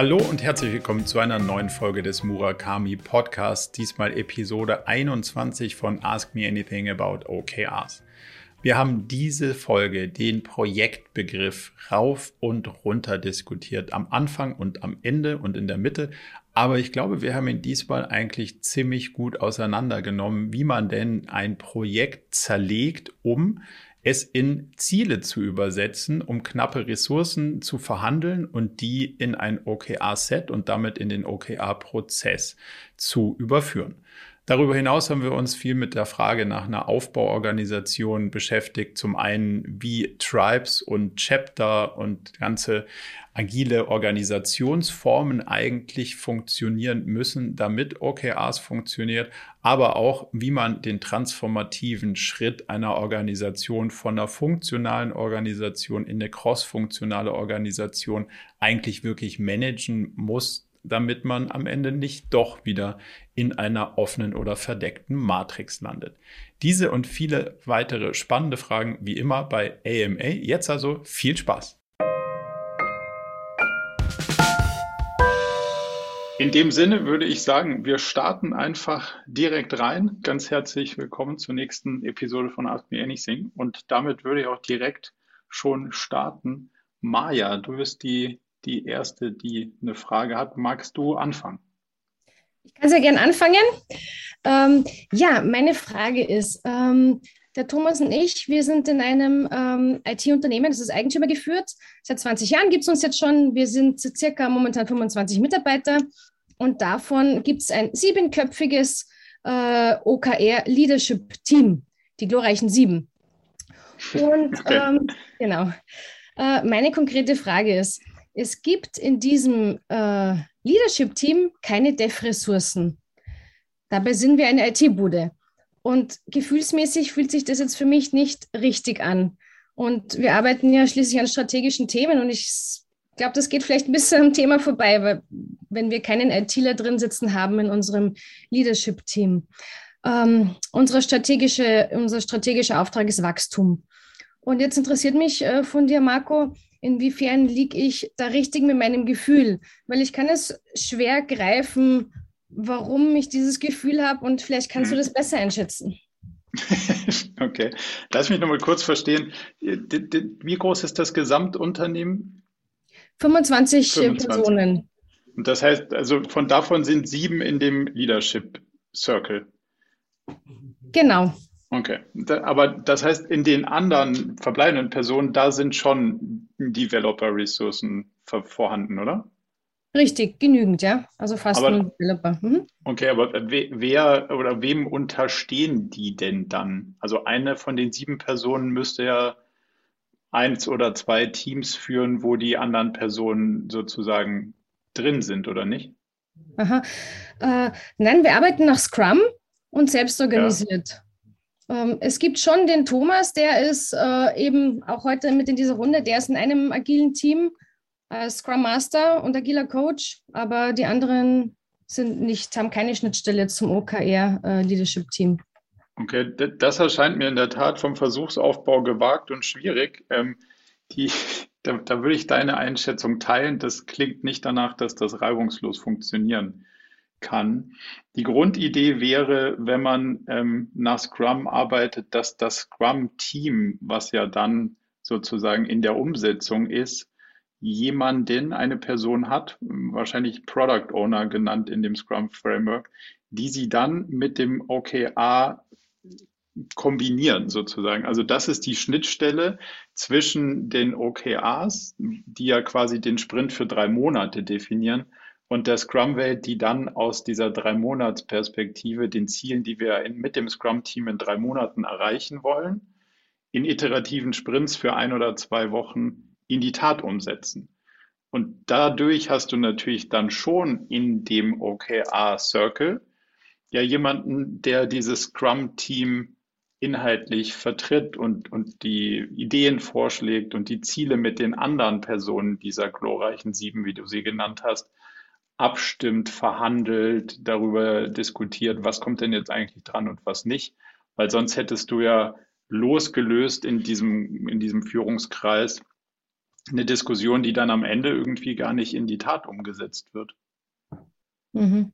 Hallo und herzlich willkommen zu einer neuen Folge des Murakami Podcasts, diesmal Episode 21 von Ask Me Anything About OKRs. Wir haben diese Folge den Projektbegriff rauf und runter diskutiert, am Anfang und am Ende und in der Mitte. Aber ich glaube, wir haben ihn diesmal eigentlich ziemlich gut auseinandergenommen, wie man denn ein Projekt zerlegt, um es in Ziele zu übersetzen, um knappe Ressourcen zu verhandeln und die in ein OKR-Set und damit in den OKR-Prozess zu überführen. Darüber hinaus haben wir uns viel mit der Frage nach einer Aufbauorganisation beschäftigt. Zum einen, wie Tribes und Chapter und ganze agile Organisationsformen eigentlich funktionieren müssen, damit OKRs funktioniert, aber auch, wie man den transformativen Schritt einer Organisation von einer funktionalen Organisation in eine crossfunktionale Organisation eigentlich wirklich managen muss, damit man am Ende nicht doch wieder in einer offenen oder verdeckten Matrix landet. Diese und viele weitere spannende Fragen wie immer bei AMA. Jetzt also viel Spaß. In dem Sinne würde ich sagen, wir starten einfach direkt rein. Ganz herzlich willkommen zur nächsten Episode von Ask Me Anything. Und damit würde ich auch direkt schon starten. Maja, du wirst die die erste, die eine Frage hat. Magst du anfangen? Ich kann sehr gerne anfangen. Ähm, ja, meine Frage ist, ähm, der Thomas und ich, wir sind in einem ähm, IT-Unternehmen, das ist Eigentümer geführt. Seit 20 Jahren gibt es uns jetzt schon. Wir sind circa momentan 25 Mitarbeiter und davon gibt es ein siebenköpfiges äh, OKR-Leadership-Team, die glorreichen sieben. Und okay. ähm, genau. Äh, meine konkrete Frage ist, es gibt in diesem äh, Leadership-Team keine Dev-Ressourcen. Dabei sind wir eine IT-Bude. Und gefühlsmäßig fühlt sich das jetzt für mich nicht richtig an. Und wir arbeiten ja schließlich an strategischen Themen und ich glaube, das geht vielleicht ein bisschen am Thema vorbei, weil wenn wir keinen ITler drin sitzen haben in unserem Leadership-Team. Ähm, unsere strategische, unser strategischer Auftrag ist Wachstum. Und jetzt interessiert mich äh, von dir, Marco, inwiefern liege ich da richtig mit meinem Gefühl? Weil ich kann es schwer greifen, warum ich dieses Gefühl habe und vielleicht kannst du mhm. das besser einschätzen. okay, lass mich nochmal kurz verstehen. Wie groß ist das Gesamtunternehmen? 25, 25. Personen. Und das heißt, also von davon sind sieben in dem Leadership Circle. Genau. Okay, aber das heißt, in den anderen verbleibenden Personen, da sind schon Developer-Ressourcen vorhanden, oder? Richtig, genügend, ja. Also fast aber, nur Developer. Mhm. Okay, aber wer oder wem unterstehen die denn dann? Also eine von den sieben Personen müsste ja eins oder zwei Teams führen, wo die anderen Personen sozusagen drin sind, oder nicht? Aha. Äh, nein, wir arbeiten nach Scrum und selbst organisiert. Ja. Ähm, es gibt schon den Thomas, der ist äh, eben auch heute mit in dieser Runde, der ist in einem agilen Team als Scrum Master und agiler Coach, aber die anderen sind nicht, haben keine Schnittstelle zum OKR äh, Leadership Team. Okay, das erscheint mir in der Tat vom Versuchsaufbau gewagt und schwierig. Ähm, die, da, da würde ich deine Einschätzung teilen. Das klingt nicht danach, dass das reibungslos funktionieren kann. Die Grundidee wäre, wenn man ähm, nach Scrum arbeitet, dass das Scrum-Team, was ja dann sozusagen in der Umsetzung ist, jemanden, eine Person hat, wahrscheinlich Product Owner genannt in dem Scrum Framework, die sie dann mit dem OKR kombinieren sozusagen. Also das ist die Schnittstelle zwischen den OKRs, die ja quasi den Sprint für drei Monate definieren, und der Scrum-Welt, die dann aus dieser Drei-Monats-Perspektive den Zielen, die wir in, mit dem Scrum-Team in drei Monaten erreichen wollen, in iterativen Sprints für ein oder zwei Wochen in die Tat umsetzen. Und dadurch hast du natürlich dann schon in dem OKR-Circle ja jemanden, der dieses Scrum-Team inhaltlich vertritt und, und die Ideen vorschlägt und die Ziele mit den anderen Personen dieser glorreichen sieben, wie du sie genannt hast, abstimmt, verhandelt, darüber diskutiert, was kommt denn jetzt eigentlich dran und was nicht. Weil sonst hättest du ja losgelöst in diesem, in diesem Führungskreis eine Diskussion, die dann am Ende irgendwie gar nicht in die Tat umgesetzt wird. Mhm.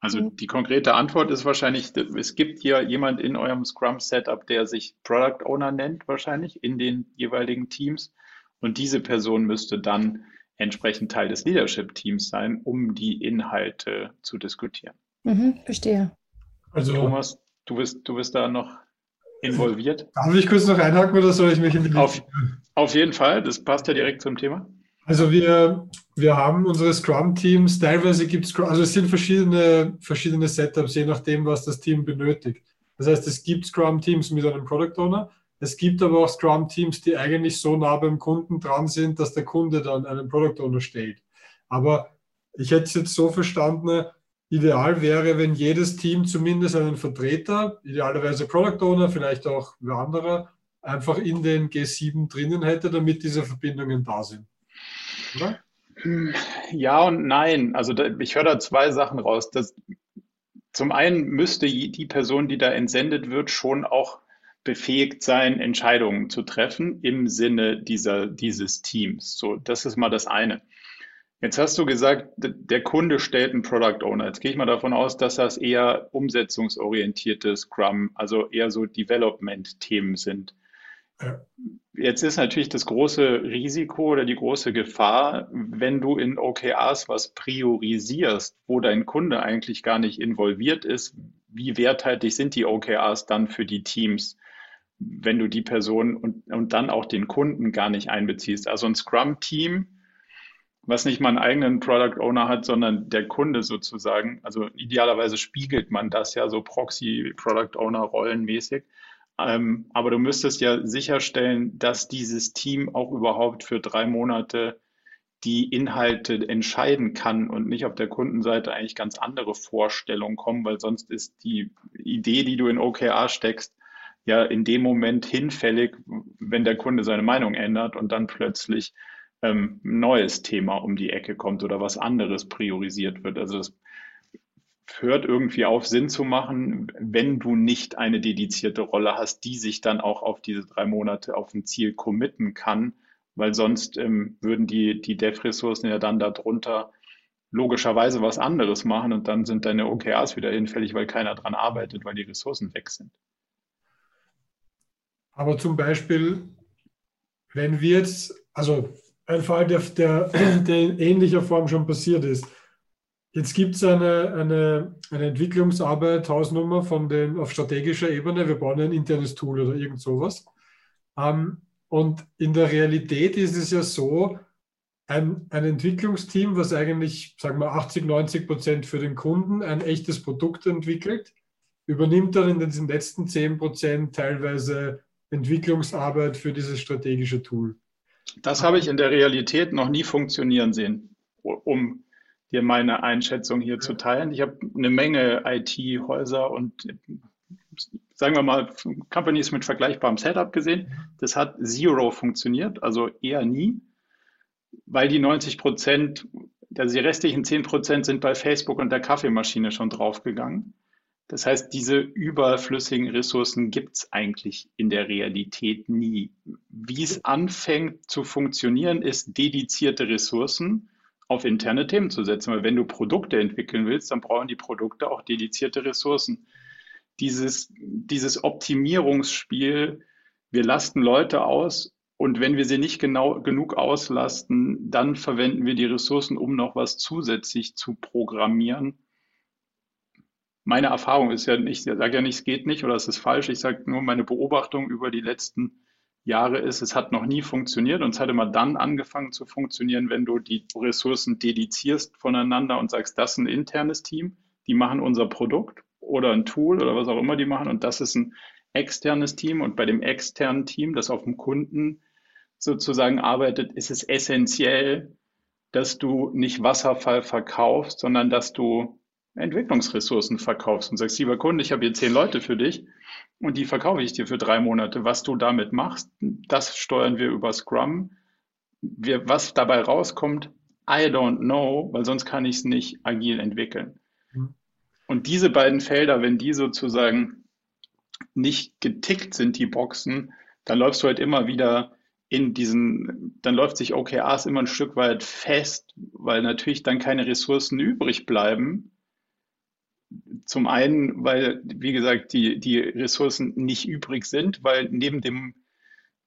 Also mhm. die konkrete Antwort ist wahrscheinlich, es gibt hier jemand in eurem Scrum-Setup, der sich Product Owner nennt, wahrscheinlich in den jeweiligen Teams. Und diese Person müsste dann entsprechend Teil des Leadership-Teams sein, um die Inhalte zu diskutieren. Mhm, verstehe. Also, Thomas, du bist, du bist da noch involviert. Darf ich kurz noch einhaken oder soll ich mich in die auf, auf jeden Fall, das passt ja direkt zum Thema. Also wir, wir haben unsere Scrum-Teams, teilweise gibt es, also es sind verschiedene, verschiedene Setups, je nachdem, was das Team benötigt. Das heißt, es gibt Scrum-Teams mit einem Product Owner, es gibt aber auch Scrum-Teams, die eigentlich so nah beim Kunden dran sind, dass der Kunde dann einen Product Owner stellt. Aber ich hätte es jetzt so verstanden, ideal wäre, wenn jedes Team zumindest einen Vertreter, idealerweise Product Owner, vielleicht auch wer anderer, einfach in den G7 drinnen hätte, damit diese Verbindungen da sind. Oder? Ja und nein. Also da, ich höre da zwei Sachen raus. Das, zum einen müsste die Person, die da entsendet wird, schon auch befähigt sein, Entscheidungen zu treffen im Sinne dieser, dieses Teams. So, das ist mal das eine. Jetzt hast du gesagt, der Kunde stellt einen Product Owner. Jetzt gehe ich mal davon aus, dass das eher umsetzungsorientierte Scrum, also eher so Development-Themen sind. Jetzt ist natürlich das große Risiko oder die große Gefahr, wenn du in OKRs was priorisierst, wo dein Kunde eigentlich gar nicht involviert ist, wie werthaltig sind die OKRs dann für die Teams, wenn du die Person und, und dann auch den Kunden gar nicht einbeziehst. Also ein Scrum-Team, was nicht mal einen eigenen Product Owner hat, sondern der Kunde sozusagen. Also idealerweise spiegelt man das ja so Proxy Product Owner rollenmäßig ähm, aber du müsstest ja sicherstellen, dass dieses Team auch überhaupt für drei Monate die Inhalte entscheiden kann und nicht auf der Kundenseite eigentlich ganz andere Vorstellungen kommen, weil sonst ist die Idee, die du in OKR steckst, ja in dem Moment hinfällig, wenn der Kunde seine Meinung ändert und dann plötzlich ähm, ein neues Thema um die Ecke kommt oder was anderes priorisiert wird. Also das hört irgendwie auf, Sinn zu machen, wenn du nicht eine dedizierte Rolle hast, die sich dann auch auf diese drei Monate auf ein Ziel committen kann, weil sonst ähm, würden die, die Dev-Ressourcen ja dann darunter logischerweise was anderes machen und dann sind deine OKRs wieder hinfällig, weil keiner dran arbeitet, weil die Ressourcen weg sind. Aber zum Beispiel, wenn wir jetzt, also ein Fall, der, der, der in ähnlicher Form schon passiert ist, Jetzt gibt es eine, eine, eine Entwicklungsarbeit, Hausnummer von den, auf strategischer Ebene. Wir bauen ein internes Tool oder irgend sowas. Ähm, und in der Realität ist es ja so, ein, ein Entwicklungsteam, was eigentlich, sagen wir, 80, 90 Prozent für den Kunden ein echtes Produkt entwickelt, übernimmt dann in diesen letzten 10 Prozent teilweise Entwicklungsarbeit für dieses strategische Tool. Das habe ich in der Realität noch nie funktionieren sehen, um dir meine Einschätzung hier zu teilen. Ich habe eine Menge IT-Häuser und sagen wir mal Companies mit vergleichbarem Setup gesehen. Das hat zero funktioniert, also eher nie, weil die 90 Prozent, also die restlichen 10 Prozent sind bei Facebook und der Kaffeemaschine schon draufgegangen. Das heißt, diese überflüssigen Ressourcen gibt es eigentlich in der Realität nie. Wie es anfängt zu funktionieren, ist dedizierte Ressourcen auf interne Themen zu setzen. Weil wenn du Produkte entwickeln willst, dann brauchen die Produkte auch dedizierte Ressourcen. Dieses, dieses Optimierungsspiel, wir lasten Leute aus und wenn wir sie nicht genau genug auslasten, dann verwenden wir die Ressourcen, um noch was zusätzlich zu programmieren. Meine Erfahrung ist ja nicht, ich sage ja nicht, es geht nicht oder es ist falsch. Ich sage nur meine Beobachtung über die letzten Jahre ist, es hat noch nie funktioniert und es hat immer dann angefangen zu funktionieren, wenn du die Ressourcen dedizierst voneinander und sagst, das ist ein internes Team, die machen unser Produkt oder ein Tool oder was auch immer die machen und das ist ein externes Team und bei dem externen Team, das auf dem Kunden sozusagen arbeitet, ist es essentiell, dass du nicht Wasserfall verkaufst, sondern dass du Entwicklungsressourcen verkaufst und sagst, lieber Kunde, ich habe hier zehn Leute für dich und die verkaufe ich dir für drei Monate. Was du damit machst, das steuern wir über Scrum. Wir, was dabei rauskommt, I don't know, weil sonst kann ich es nicht agil entwickeln. Mhm. Und diese beiden Felder, wenn die sozusagen nicht getickt sind, die Boxen, dann läufst du halt immer wieder in diesen, dann läuft sich OKRs immer ein Stück weit fest, weil natürlich dann keine Ressourcen übrig bleiben. Zum einen, weil, wie gesagt, die, die Ressourcen nicht übrig sind, weil neben dem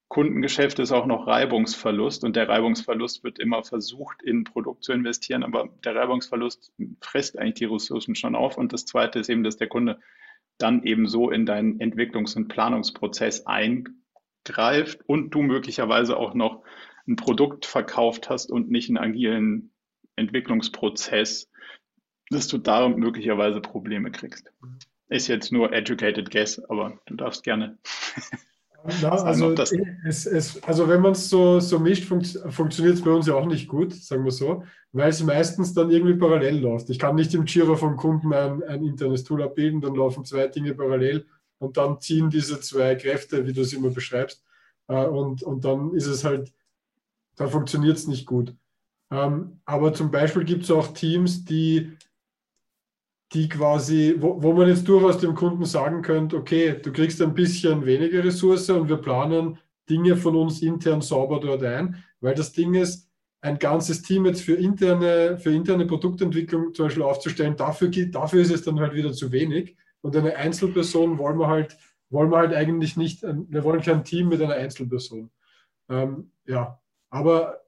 Kundengeschäft ist auch noch Reibungsverlust und der Reibungsverlust wird immer versucht, in ein Produkt zu investieren, aber der Reibungsverlust frisst eigentlich die Ressourcen schon auf. Und das Zweite ist eben, dass der Kunde dann eben so in deinen Entwicklungs- und Planungsprozess eingreift und du möglicherweise auch noch ein Produkt verkauft hast und nicht einen agilen Entwicklungsprozess, dass du da möglicherweise Probleme kriegst. Ist jetzt nur educated guess, aber du darfst gerne ja, also, es, es, also wenn man es so, so mischt, funkt, funktioniert es bei uns ja auch nicht gut, sagen wir so, weil es meistens dann irgendwie parallel läuft. Ich kann nicht im Jira vom Kunden ein, ein internes Tool abbilden, dann laufen zwei Dinge parallel und dann ziehen diese zwei Kräfte, wie du es immer beschreibst, äh, und, und dann ist es halt, dann funktioniert es nicht gut. Ähm, aber zum Beispiel gibt es auch Teams, die die quasi, wo, wo man jetzt durchaus dem Kunden sagen könnte, okay, du kriegst ein bisschen weniger Ressource und wir planen Dinge von uns intern sauber dort ein, weil das Ding ist, ein ganzes Team jetzt für interne, für interne Produktentwicklung zum Beispiel aufzustellen, dafür, dafür ist es dann halt wieder zu wenig. Und eine Einzelperson wollen wir halt, wollen wir halt eigentlich nicht, wir wollen kein Team mit einer Einzelperson. Ähm, ja, aber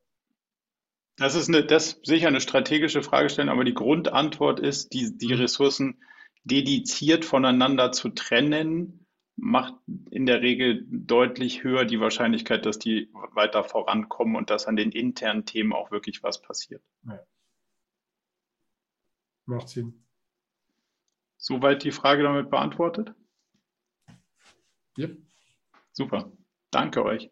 das ist eine, das sicher eine strategische Fragestellung, aber die Grundantwort ist, die, die mhm. Ressourcen dediziert voneinander zu trennen, macht in der Regel deutlich höher die Wahrscheinlichkeit, dass die weiter vorankommen und dass an den internen Themen auch wirklich was passiert. Ja. Macht Sinn. Soweit die Frage damit beantwortet? Yep. Super. Danke euch.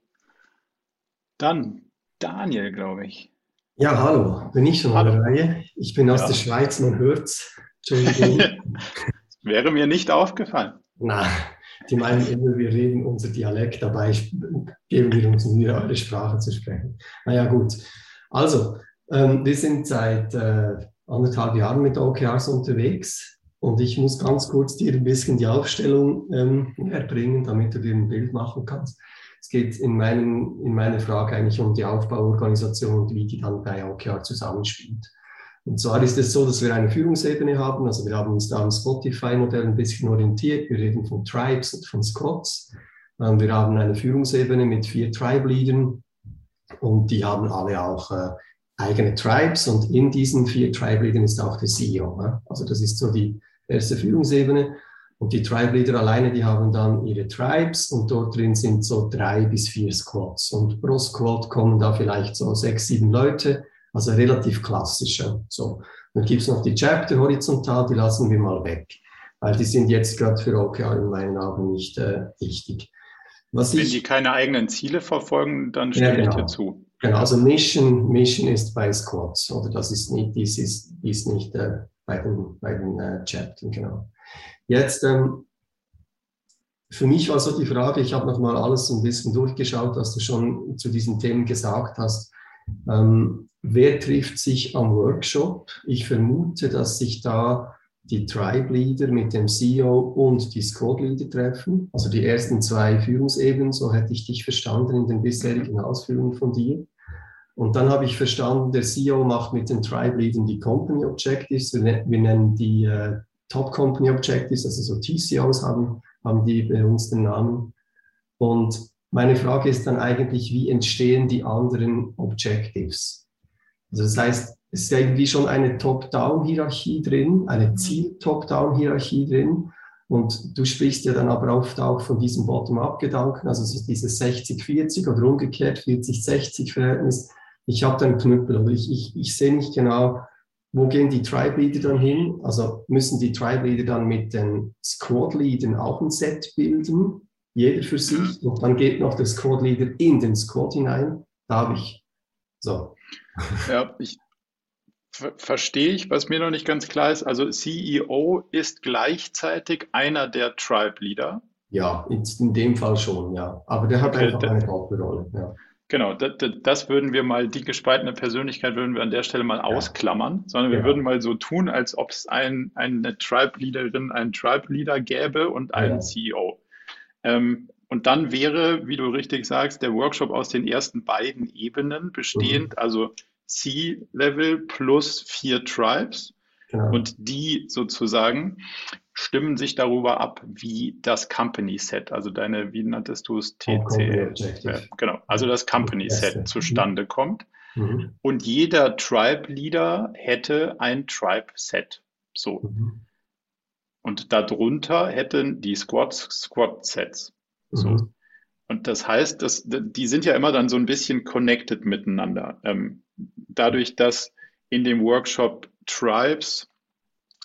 Dann Daniel, glaube ich. Ja, hallo, bin ich schon hallo. an der Reihe. Ich bin aus ja. der Schweiz, man hört's. Entschuldigung. Wäre mir nicht aufgefallen. Na, die meinen immer, wir reden unser Dialekt, dabei geben wir uns Mühe, eure Sprache zu sprechen. Naja, gut. Also, ähm, wir sind seit äh, anderthalb Jahren mit OKRs unterwegs und ich muss ganz kurz dir ein bisschen die Aufstellung ähm, erbringen, damit du dir ein Bild machen kannst. Es geht in, meinen, in meiner Frage eigentlich um die Aufbauorganisation und wie die dann bei OKR zusammenspielt. Und zwar ist es so, dass wir eine Führungsebene haben. Also wir haben uns da am Spotify-Modell ein bisschen orientiert. Wir reden von Tribes und von Squads. Ähm, wir haben eine Führungsebene mit vier Tribe-Leadern und die haben alle auch äh, eigene Tribes und in diesen vier Tribe-Leadern ist auch der CEO. Ne? Also das ist so die erste Führungsebene. Und die Tribe Leader alleine, die haben dann ihre Tribes und dort drin sind so drei bis vier Squads. Und pro Squad kommen da vielleicht so sechs, sieben Leute, also relativ klassischer. So. Dann gibt's noch die Chapter horizontal, die lassen wir mal weg, weil die sind jetzt gerade für OKR in meinen Augen nicht äh, wichtig. Was Wenn ich, die keine eigenen Ziele verfolgen, dann stimme ja, genau. ich dir zu. Genau, also Mission, Mission ist bei Squads, oder das ist nicht, dies ist, dies nicht äh, bei den, bei den äh, Chaptern, genau. Jetzt, ähm, für mich war so die Frage, ich habe nochmal alles ein bisschen durchgeschaut, was du schon zu diesen Themen gesagt hast. Ähm, wer trifft sich am Workshop? Ich vermute, dass sich da die Tribe Leader mit dem CEO und die Squad Leader treffen, also die ersten zwei Führungsebenen, so hätte ich dich verstanden in den bisherigen Ausführungen von dir. Und dann habe ich verstanden, der CEO macht mit den Tribe Leadern die Company Objectives, wir nennen die äh, Top Company Objectives, also so TCOs haben, haben die bei uns den Namen. Und meine Frage ist dann eigentlich, wie entstehen die anderen Objectives? Also das heißt, es ist ja irgendwie schon eine Top-Down-Hierarchie drin, eine mhm. Ziel-Top-Down-Hierarchie drin. Und du sprichst ja dann aber oft auch von diesem Bottom-up-Gedanken, also dieses 60-40 oder umgekehrt 40-60-Verhältnis. Ich habe da einen Knüppel oder ich, ich, ich sehe nicht genau, wo gehen die Tribe Leader dann hin? Also müssen die Tribe Leader dann mit den Squad Leadern auch ein Set bilden, jeder für sich, und dann geht noch der Squad Leader in den Squad hinein. Da habe ich so. Ja, ich verstehe ich, was mir noch nicht ganz klar ist. Also CEO ist gleichzeitig einer der Tribe Leader. Ja, in, dem Fall schon, ja. Aber der hat okay, einfach eine Hauptrolle. Ja. Genau, das, das, würden wir mal, die gespaltene Persönlichkeit würden wir an der Stelle mal ja. ausklammern, sondern wir ja. würden mal so tun, als ob es ein, eine Tribe-Leaderin, einen Tribe-Leader gäbe und einen ja. CEO. Ähm, Und dann wäre, wie du richtig sagst, der Workshop aus den ersten beiden Ebenen bestehend, mhm. also C-Level plus vier Tribes. Genau. Und die sozusagen stimmen sich darüber ab, wie das Company Set, also deine, wie nanntest du es, TCL, äh, genau, also das Company Set zustande kommt. Mhm. Und jeder Tribe Leader hätte ein Tribe Set. So. Mhm. Und darunter hätten die Squads Squad Sets. So. Mhm. Und das heißt, dass, die sind ja immer dann so ein bisschen connected miteinander. Ähm, dadurch, dass in dem Workshop Tribes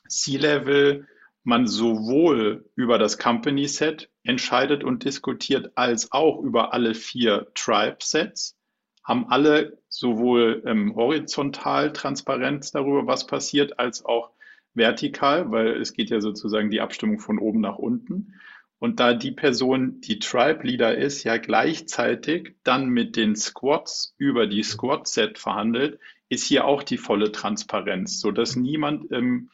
C-Level man sowohl über das Company Set entscheidet und diskutiert, als auch über alle vier Tribe Sets, haben alle sowohl ähm, horizontal Transparenz darüber, was passiert, als auch vertikal, weil es geht ja sozusagen die Abstimmung von oben nach unten. Und da die Person, die Tribe Leader ist, ja gleichzeitig dann mit den Squads über die Squad Set verhandelt, ist hier auch die volle Transparenz, so dass niemand ähm,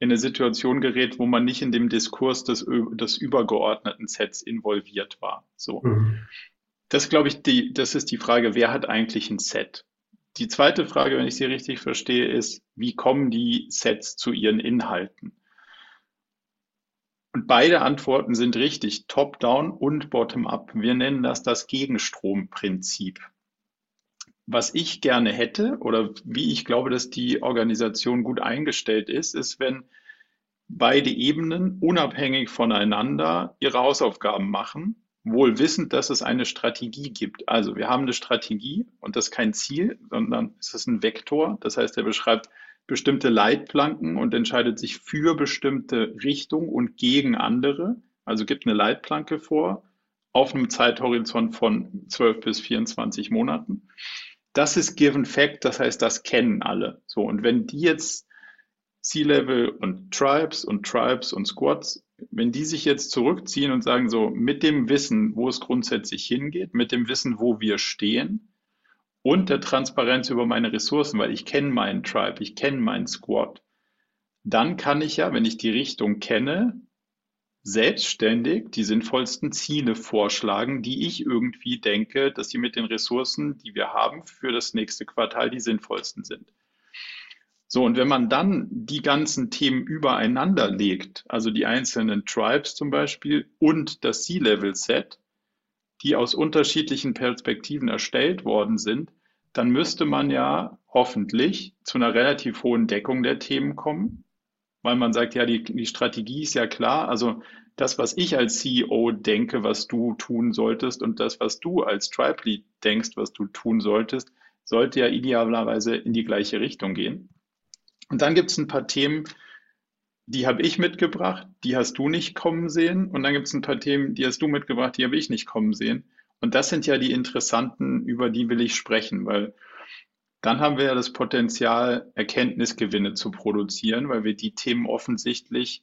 in eine Situation gerät, wo man nicht in dem Diskurs des, des übergeordneten Sets involviert war. So. Mhm. Das glaube ich, die, das ist die Frage, wer hat eigentlich ein Set? Die zweite Frage, wenn ich sie richtig verstehe, ist, wie kommen die Sets zu ihren Inhalten? Und beide Antworten sind richtig, top-down und bottom-up. Wir nennen das das Gegenstromprinzip. Was ich gerne hätte oder wie ich glaube, dass die Organisation gut eingestellt ist, ist, wenn beide Ebenen unabhängig voneinander ihre Hausaufgaben machen, wohl wissend, dass es eine Strategie gibt. Also wir haben eine Strategie und das ist kein Ziel, sondern es ist ein Vektor. Das heißt, er beschreibt bestimmte Leitplanken und entscheidet sich für bestimmte Richtungen und gegen andere. Also gibt eine Leitplanke vor auf einem Zeithorizont von 12 bis 24 Monaten. Das ist given fact, das heißt, das kennen alle. So, und wenn die jetzt C-Level und Tribes und Tribes und Squads, wenn die sich jetzt zurückziehen und sagen so, mit dem Wissen, wo es grundsätzlich hingeht, mit dem Wissen, wo wir stehen, und der Transparenz über meine Ressourcen, weil ich kenne meinen Tribe, ich kenne meinen Squad, dann kann ich ja, wenn ich die Richtung kenne, selbstständig die sinnvollsten Ziele vorschlagen, die ich irgendwie denke, dass sie mit den Ressourcen, die wir haben, für das nächste Quartal die sinnvollsten sind. So, und wenn man dann die ganzen Themen übereinander legt, also die einzelnen Tribes zum Beispiel und das C-Level-Set, die aus unterschiedlichen Perspektiven erstellt worden sind, dann müsste man ja hoffentlich zu einer relativ hohen Deckung der Themen kommen, weil man sagt, ja, die, die Strategie ist ja klar. Also das, was ich als CEO denke, was du tun solltest und das, was du als Tribe Lead denkst, was du tun solltest, sollte ja idealerweise in die gleiche Richtung gehen. Und dann gibt es ein paar Themen, die habe ich mitgebracht, die hast du nicht kommen sehen. Und dann gibt es ein paar Themen, die hast du mitgebracht, die habe ich nicht kommen sehen. Und das sind ja die interessanten, über die will ich sprechen, weil dann haben wir ja das Potenzial, Erkenntnisgewinne zu produzieren, weil wir die Themen offensichtlich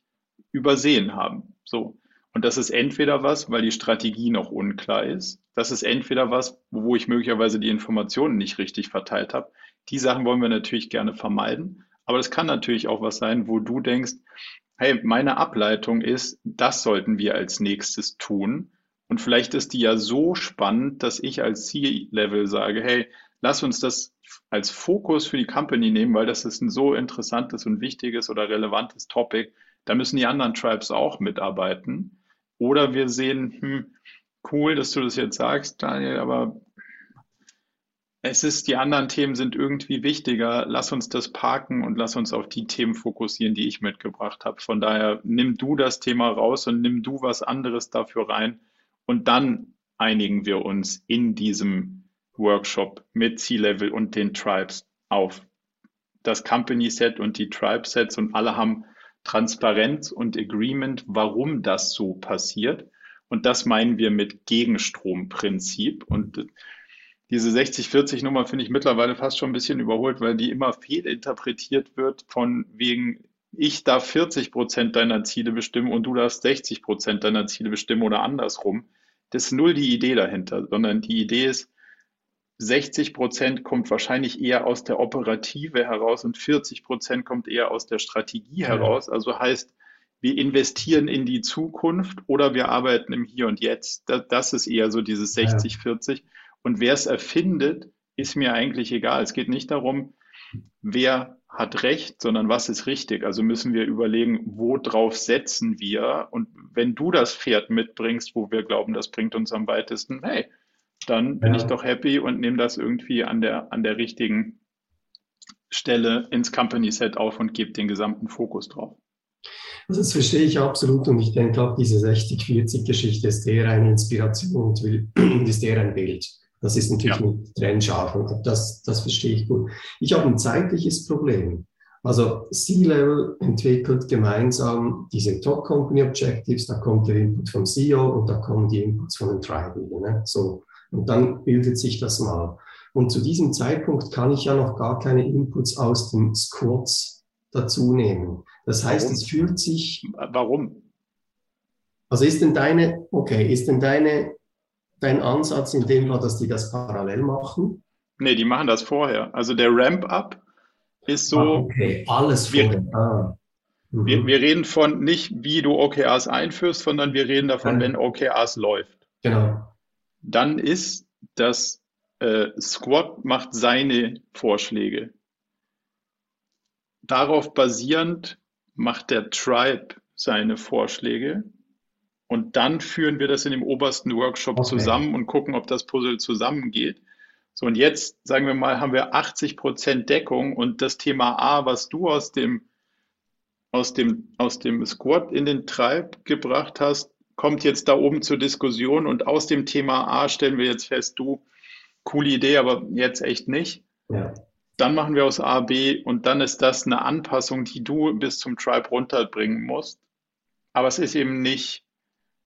übersehen haben. So. Und das ist entweder was, weil die Strategie noch unklar ist. Das ist entweder was, wo ich möglicherweise die Informationen nicht richtig verteilt habe. Die Sachen wollen wir natürlich gerne vermeiden. Aber das kann natürlich auch was sein, wo du denkst, hey, meine Ableitung ist, das sollten wir als nächstes tun. Und vielleicht ist die ja so spannend, dass ich als C-Level sage, hey, lass uns das als Fokus für die Company nehmen, weil das ist ein so interessantes und wichtiges oder relevantes Topic. Da müssen die anderen Tribes auch mitarbeiten. Oder wir sehen, hm, cool, dass du das jetzt sagst, Daniel, aber es ist, die anderen Themen sind irgendwie wichtiger. Lass uns das parken und lass uns auf die Themen fokussieren, die ich mitgebracht habe. Von daher nimm du das Thema raus und nimm du was anderes dafür rein. Und dann einigen wir uns in diesem Workshop mit C-Level und den Tribes auf das Company Set und die Tribe Sets und alle haben Transparenz und Agreement, warum das so passiert. Und das meinen wir mit Gegenstromprinzip. Und diese 60-40-Nummer finde ich mittlerweile fast schon ein bisschen überholt, weil die immer fehlinterpretiert wird von wegen, ich darf 40 Prozent deiner Ziele bestimmen und du darfst 60 Prozent deiner Ziele bestimmen oder andersrum. Das ist null die Idee dahinter, sondern die Idee ist, 60 Prozent kommt wahrscheinlich eher aus der Operative heraus und 40 Prozent kommt eher aus der Strategie heraus. Also heißt, wir investieren in die Zukunft oder wir arbeiten im Hier und Jetzt. Das, das ist eher so dieses 60-40. Und wer es erfindet, ist mir eigentlich egal. Es geht nicht darum, wer hat recht, sondern was ist richtig. Also müssen wir überlegen, wo drauf setzen wir. Und wenn du das Pferd mitbringst, wo wir glauben, das bringt uns am weitesten, hey, dann bin ja. ich doch happy und nehme das irgendwie an der, an der richtigen Stelle ins Company Set auf und gebe den gesamten Fokus drauf. Also das verstehe ich absolut und ich denke auch, diese 60-40-Geschichte ist eher eine Inspiration und ist eher ein Bild. Das ist natürlich ja. nicht trennscharf und das, das verstehe ich gut. Ich habe ein zeitliches Problem. Also C-Level entwickelt gemeinsam diese Top Company Objectives, da kommt der Input vom CEO und da kommen die Inputs von den Tribe. Ne? So. Und dann bildet sich das mal. Und zu diesem Zeitpunkt kann ich ja noch gar keine Inputs aus den Squads dazu nehmen. Das heißt, Warum? es fühlt sich. Warum? Also ist denn deine, okay, ist denn deine dein Ansatz in dem Fall, dass die das parallel machen? Nee, die machen das vorher. Also der Ramp-up ist so. Ah, okay, alles vorher. Wir, ah. mhm. wir, wir, reden von nicht, wie du OKRs einführst, sondern wir reden davon, ja. wenn OKRs läuft. Genau. Dann ist das äh, Squad macht seine Vorschläge. Darauf basierend macht der Tribe seine Vorschläge und dann führen wir das in dem obersten Workshop okay. zusammen und gucken, ob das Puzzle zusammengeht. So, und jetzt, sagen wir mal, haben wir 80 Prozent Deckung und das Thema A, was du aus dem, aus dem, aus dem Squad in den Treib gebracht hast, kommt jetzt da oben zur Diskussion und aus dem Thema A stellen wir jetzt fest, du, coole Idee, aber jetzt echt nicht. Ja. Dann machen wir aus A, B und dann ist das eine Anpassung, die du bis zum Tribe runterbringen musst. Aber es ist eben nicht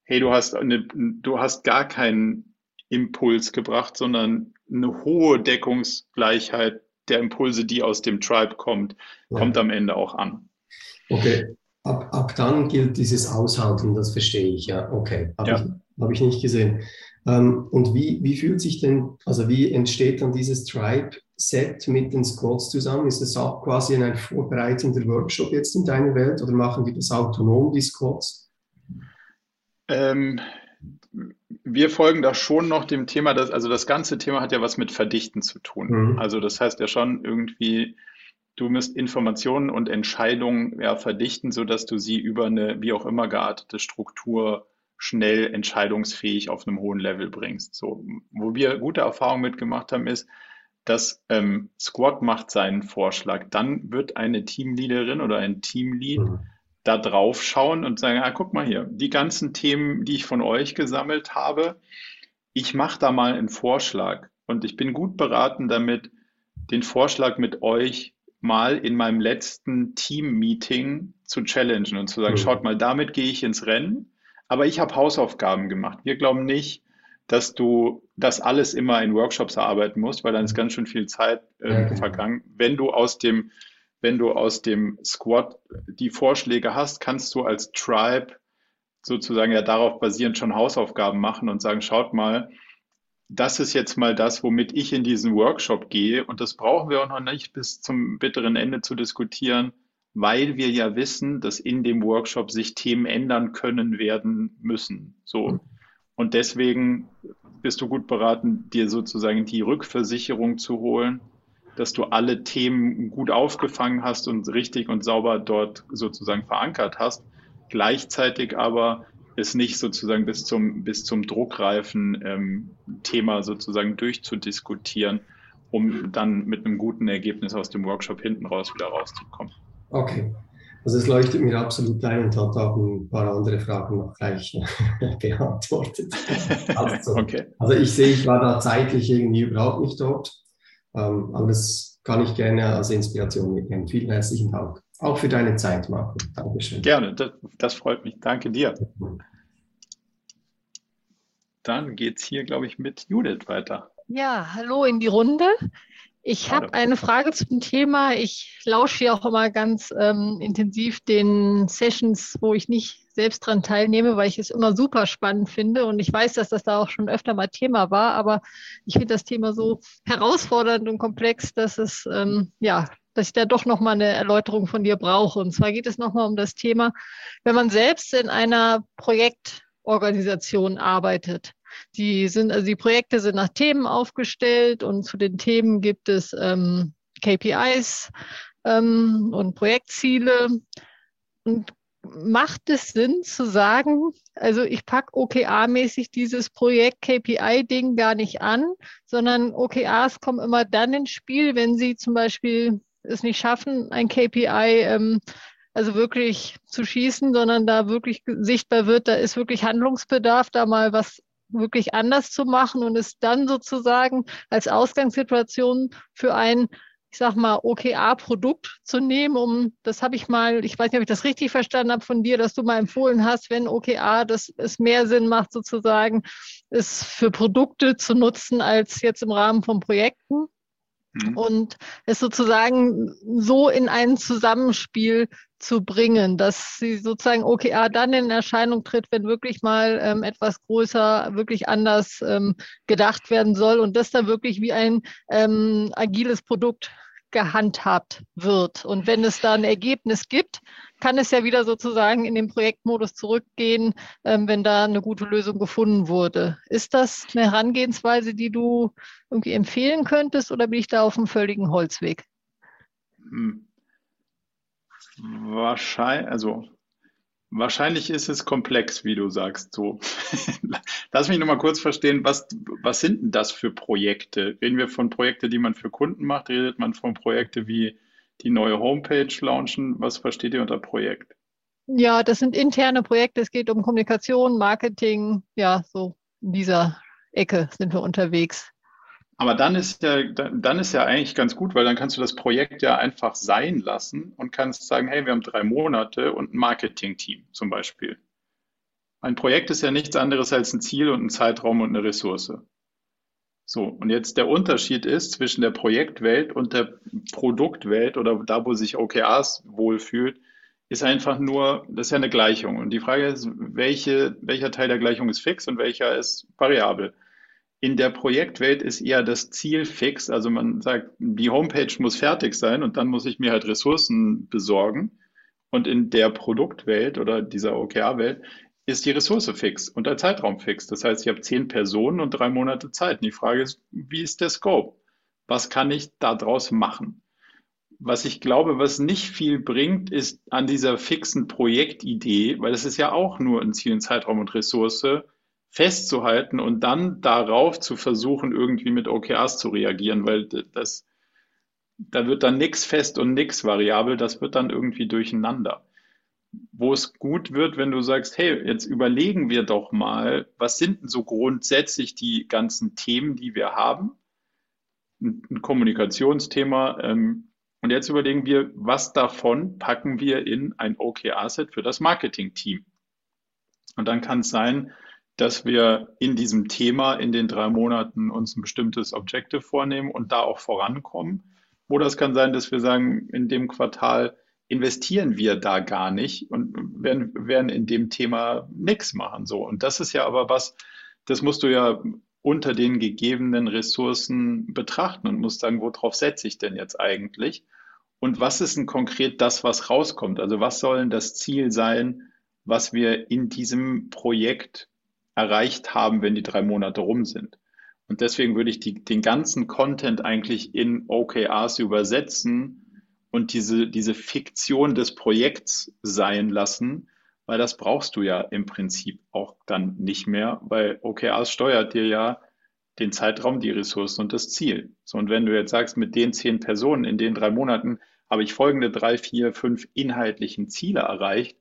hey, du hast, eine, du hast gar keinen Impuls gebracht, sondern eine hohe Deckungsgleichheit der Impulse, die aus dem Tribe kommt, ja. kommt am Ende auch an. Okay, ab, ab dann gilt dieses Aushalten, das verstehe ich, ja. Okay, habe ja. ich, hab ich nicht gesehen. Ähm, und wie, wie fühlt sich denn, also wie entsteht dann dieses Tribe-Set mit den Squads zusammen? Ist es auch quasi ein vorbereitender Workshop jetzt in deiner Welt oder machen die das autonom, die Squads? Ähm, wir folgen da schon noch dem Thema, dass, also das ganze Thema hat ja was mit Verdichten zu tun. Mhm. Also das heißt ja schon irgendwie, du musst Informationen und Entscheidungen ja verdichten, sodass du sie über eine wie auch immer geartete Struktur schnell entscheidungsfähig auf einem hohen Level bringst. So, wo wir gute Erfahrungen mitgemacht haben, ist, dass ähm, Squad macht seinen Vorschlag. Dann wird eine Teamleaderin oder ein Teamlead mhm da drauf schauen und sagen, ah, guck mal hier, die ganzen Themen, die ich von euch gesammelt habe, ich mache da mal einen Vorschlag und ich bin gut beraten damit, den Vorschlag mit euch mal in meinem letzten Team-Meeting zu challengen und zu sagen, mhm. schaut mal, damit gehe ich ins Rennen, aber ich habe Hausaufgaben gemacht. Wir glauben nicht, dass du das alles immer in Workshops erarbeiten musst, weil dann ist ganz schön viel Zeit äh, ja, vergangen. Wenn du aus dem wenn du aus dem Squad die Vorschläge hast, kannst du als Tribe sozusagen ja darauf basierend schon Hausaufgaben machen und sagen, schaut mal, das ist jetzt mal das, womit ich in diesen Workshop gehe. Und das brauchen wir auch noch nicht bis zum bitteren Ende zu diskutieren, weil wir ja wissen, dass in dem Workshop sich Themen ändern können werden müssen. So. Und deswegen bist du gut beraten, dir sozusagen die Rückversicherung zu holen, dass du alle Themen gut aufgefangen hast und richtig und sauber dort sozusagen verankert hast, gleichzeitig aber es nicht sozusagen bis zum, bis zum druckreifen ähm, Thema sozusagen durchzudiskutieren, um dann mit einem guten Ergebnis aus dem Workshop hinten raus wieder rauszukommen. Okay. Also es leuchtet mir absolut ein und hat auch ein paar andere Fragen noch gleich beantwortet. Also, okay. also ich sehe, ich war da zeitlich irgendwie überhaupt nicht dort. Ähm, aber das kann ich gerne als Inspiration mitnehmen. Vielen herzlichen Dank. Auch für deine Zeit, Marco. Dankeschön. Gerne, das, das freut mich. Danke dir. Dann geht es hier, glaube ich, mit Judith weiter. Ja, hallo in die Runde. Ich habe eine Frage zum Thema. Ich lausche ja auch immer ganz ähm, intensiv den Sessions, wo ich nicht selbst dran teilnehme, weil ich es immer super spannend finde. Und ich weiß, dass das da auch schon öfter mal Thema war, aber ich finde das Thema so herausfordernd und komplex, dass es, ähm, ja, dass ich da doch nochmal eine Erläuterung von dir brauche. Und zwar geht es nochmal um das Thema, wenn man selbst in einer Projektorganisation arbeitet. Die sind, also die Projekte sind nach Themen aufgestellt und zu den Themen gibt es ähm, KPIs ähm, und Projektziele. Und macht es Sinn zu sagen, also ich packe OKR-mäßig dieses Projekt KPI-Ding gar nicht an, sondern OKRs kommen immer dann ins Spiel, wenn sie zum Beispiel es nicht schaffen, ein KPI ähm, also wirklich zu schießen, sondern da wirklich sichtbar wird, da ist wirklich Handlungsbedarf, da mal was wirklich anders zu machen und es dann sozusagen als Ausgangssituation für ein ich sag mal, OKR-Produkt zu nehmen, um, das habe ich mal, ich weiß nicht, ob ich das richtig verstanden habe von dir, dass du mal empfohlen hast, wenn OKR, dass es mehr Sinn macht, sozusagen, es für Produkte zu nutzen, als jetzt im Rahmen von Projekten. Mhm. Und es sozusagen so in ein Zusammenspiel zu bringen, dass sie sozusagen OKR dann in Erscheinung tritt, wenn wirklich mal ähm, etwas größer, wirklich anders ähm, gedacht werden soll und das dann wirklich wie ein ähm, agiles Produkt gehandhabt wird. Und wenn es da ein Ergebnis gibt, kann es ja wieder sozusagen in den Projektmodus zurückgehen, ähm, wenn da eine gute Lösung gefunden wurde. Ist das eine Herangehensweise, die du irgendwie empfehlen könntest oder bin ich da auf einem völligen Holzweg? Hm. Wahrscheinlich, also wahrscheinlich ist es komplex, wie du sagst. So, lass mich noch mal kurz verstehen, was, was sind denn das für Projekte? Reden wir von Projekten, die man für Kunden macht? Redet man von Projekten wie die neue Homepage launchen? Was versteht ihr unter Projekt? Ja, das sind interne Projekte. Es geht um Kommunikation, Marketing. Ja, so in dieser Ecke sind wir unterwegs. Aber dann ist ja, dann ist ja eigentlich ganz gut, weil dann kannst du das Projekt ja einfach sein lassen und kannst sagen, hey, wir haben drei Monate und ein Marketing-Team zum Beispiel. Ein Projekt ist ja nichts anderes als ein Ziel und ein Zeitraum und eine Ressource. So, und jetzt der Unterschied ist zwischen der Projektwelt und der Produktwelt oder da, wo sich OKRs wohlfühlt, ist einfach nur, das ist ja eine Gleichung. Und die Frage ist, welche, welcher Teil der Gleichung ist fix und welcher ist variabel? In der Projektwelt ist eher das Ziel fix. Also man sagt, die Homepage muss fertig sein und dann muss ich mir halt Ressourcen besorgen. Und in der Produktwelt oder dieser OKR-Welt ist die Ressource fix und der Zeitraum fix. Das heißt, ich habe zehn Personen und drei Monate Zeit. Und die Frage ist, wie ist der Scope? Was kann ich daraus machen? Was ich glaube, was nicht viel bringt, ist an dieser fixen Projektidee, weil das ist ja auch nur ein Ziel, ein Zeitraum und Ressource, festzuhalten und dann darauf zu versuchen, irgendwie mit OKRs zu reagieren, weil das, da wird dann nichts fest und nichts variabel, das wird dann irgendwie durcheinander. Wo es gut wird, wenn du sagst, hey, jetzt überlegen wir doch mal, was sind denn so grundsätzlich die ganzen Themen, die wir haben? Ein, Kommunikationsthema. Ähm, und jetzt überlegen wir, was davon packen wir in ein OKR-Set für das Marketing-Team? Und dann kann es sein, dass wir in diesem Thema in den drei Monaten uns ein bestimmtes Objective vornehmen und da auch vorankommen. Oder es kann sein, dass wir sagen, in dem Quartal investieren wir da gar nicht und werden, werden in dem Thema nichts machen. So. Und das ist ja aber was, das musst du ja unter den gegebenen Ressourcen betrachten und musst sagen, worauf setze ich denn jetzt eigentlich? Und was ist denn konkret das, was rauskommt? Also was soll denn das Ziel sein, was wir in diesem Projekt erreicht haben, wenn die drei Monate rum sind. Und deswegen würde ich die, den ganzen Content eigentlich in OKRs übersetzen und diese, diese Fiktion des Projekts sein lassen, weil das brauchst du ja im Prinzip auch dann nicht mehr, weil OKRs steuert dir ja den Zeitraum, die Ressourcen und das Ziel. So, und wenn du jetzt sagst, mit den zehn Personen in den drei Monaten habe ich folgende drei, vier, fünf inhaltlichen Ziele erreicht,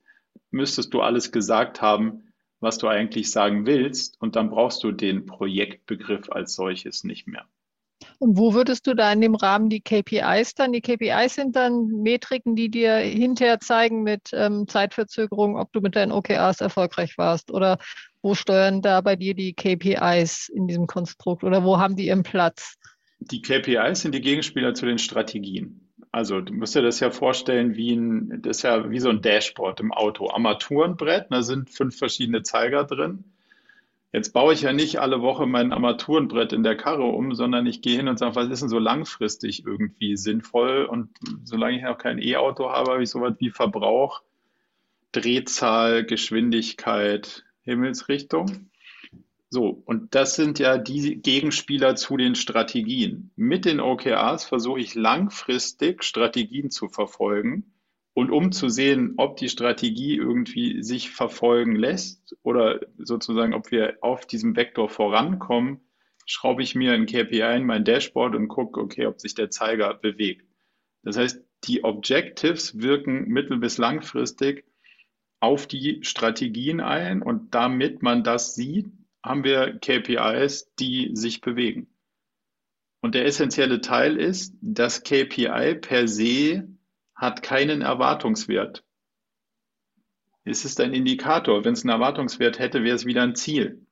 müsstest du alles gesagt haben, was du eigentlich sagen willst und dann brauchst du den Projektbegriff als solches nicht mehr. Und wo würdest du da in dem Rahmen die KPIs dann? Die KPIs sind dann Metriken, die dir hinterher zeigen mit ähm, Zeitverzögerung, ob du mit deinen OKRs erfolgreich warst. Oder wo steuern da bei dir die KPIs in diesem Konstrukt? Oder wo haben die ihren Platz? Die KPIs sind die Gegenspieler zu den Strategien. Also du musst dir das ja vorstellen wie ein, das ist ja wie so ein Dashboard im Auto. Armaturenbrett, da sind fünf verschiedene Zeiger drin. Jetzt baue ich ja nicht alle Woche mein Armaturenbrett in der Karre um, sondern ich gehe hin und sage, was ist denn so langfristig irgendwie sinnvoll? Und solange ich noch kein E-Auto habe, habe ich sowas wie Verbrauch, Drehzahl, Geschwindigkeit, Himmelsrichtung. So, und das sind ja die Gegenspieler zu den Strategien. Mit den OKRs versuche ich langfristig Strategien zu verfolgen und um zu sehen, ob die Strategie irgendwie sich verfolgen lässt oder sozusagen, ob wir auf diesem Vektor vorankommen, schraube ich mir ein KPI in mein Dashboard und gucke, okay, ob sich der Zeiger bewegt. Das heißt, die Objectives wirken mittel- bis langfristig auf die Strategien ein und damit man das sieht, haben wir KPIs, die sich bewegen. Und der essentielle Teil ist, dass KPI per se hat keinen Erwartungswert. Es ist ein Indikator. Wenn es einen Erwartungswert hätte, wäre es wieder ein Ziel.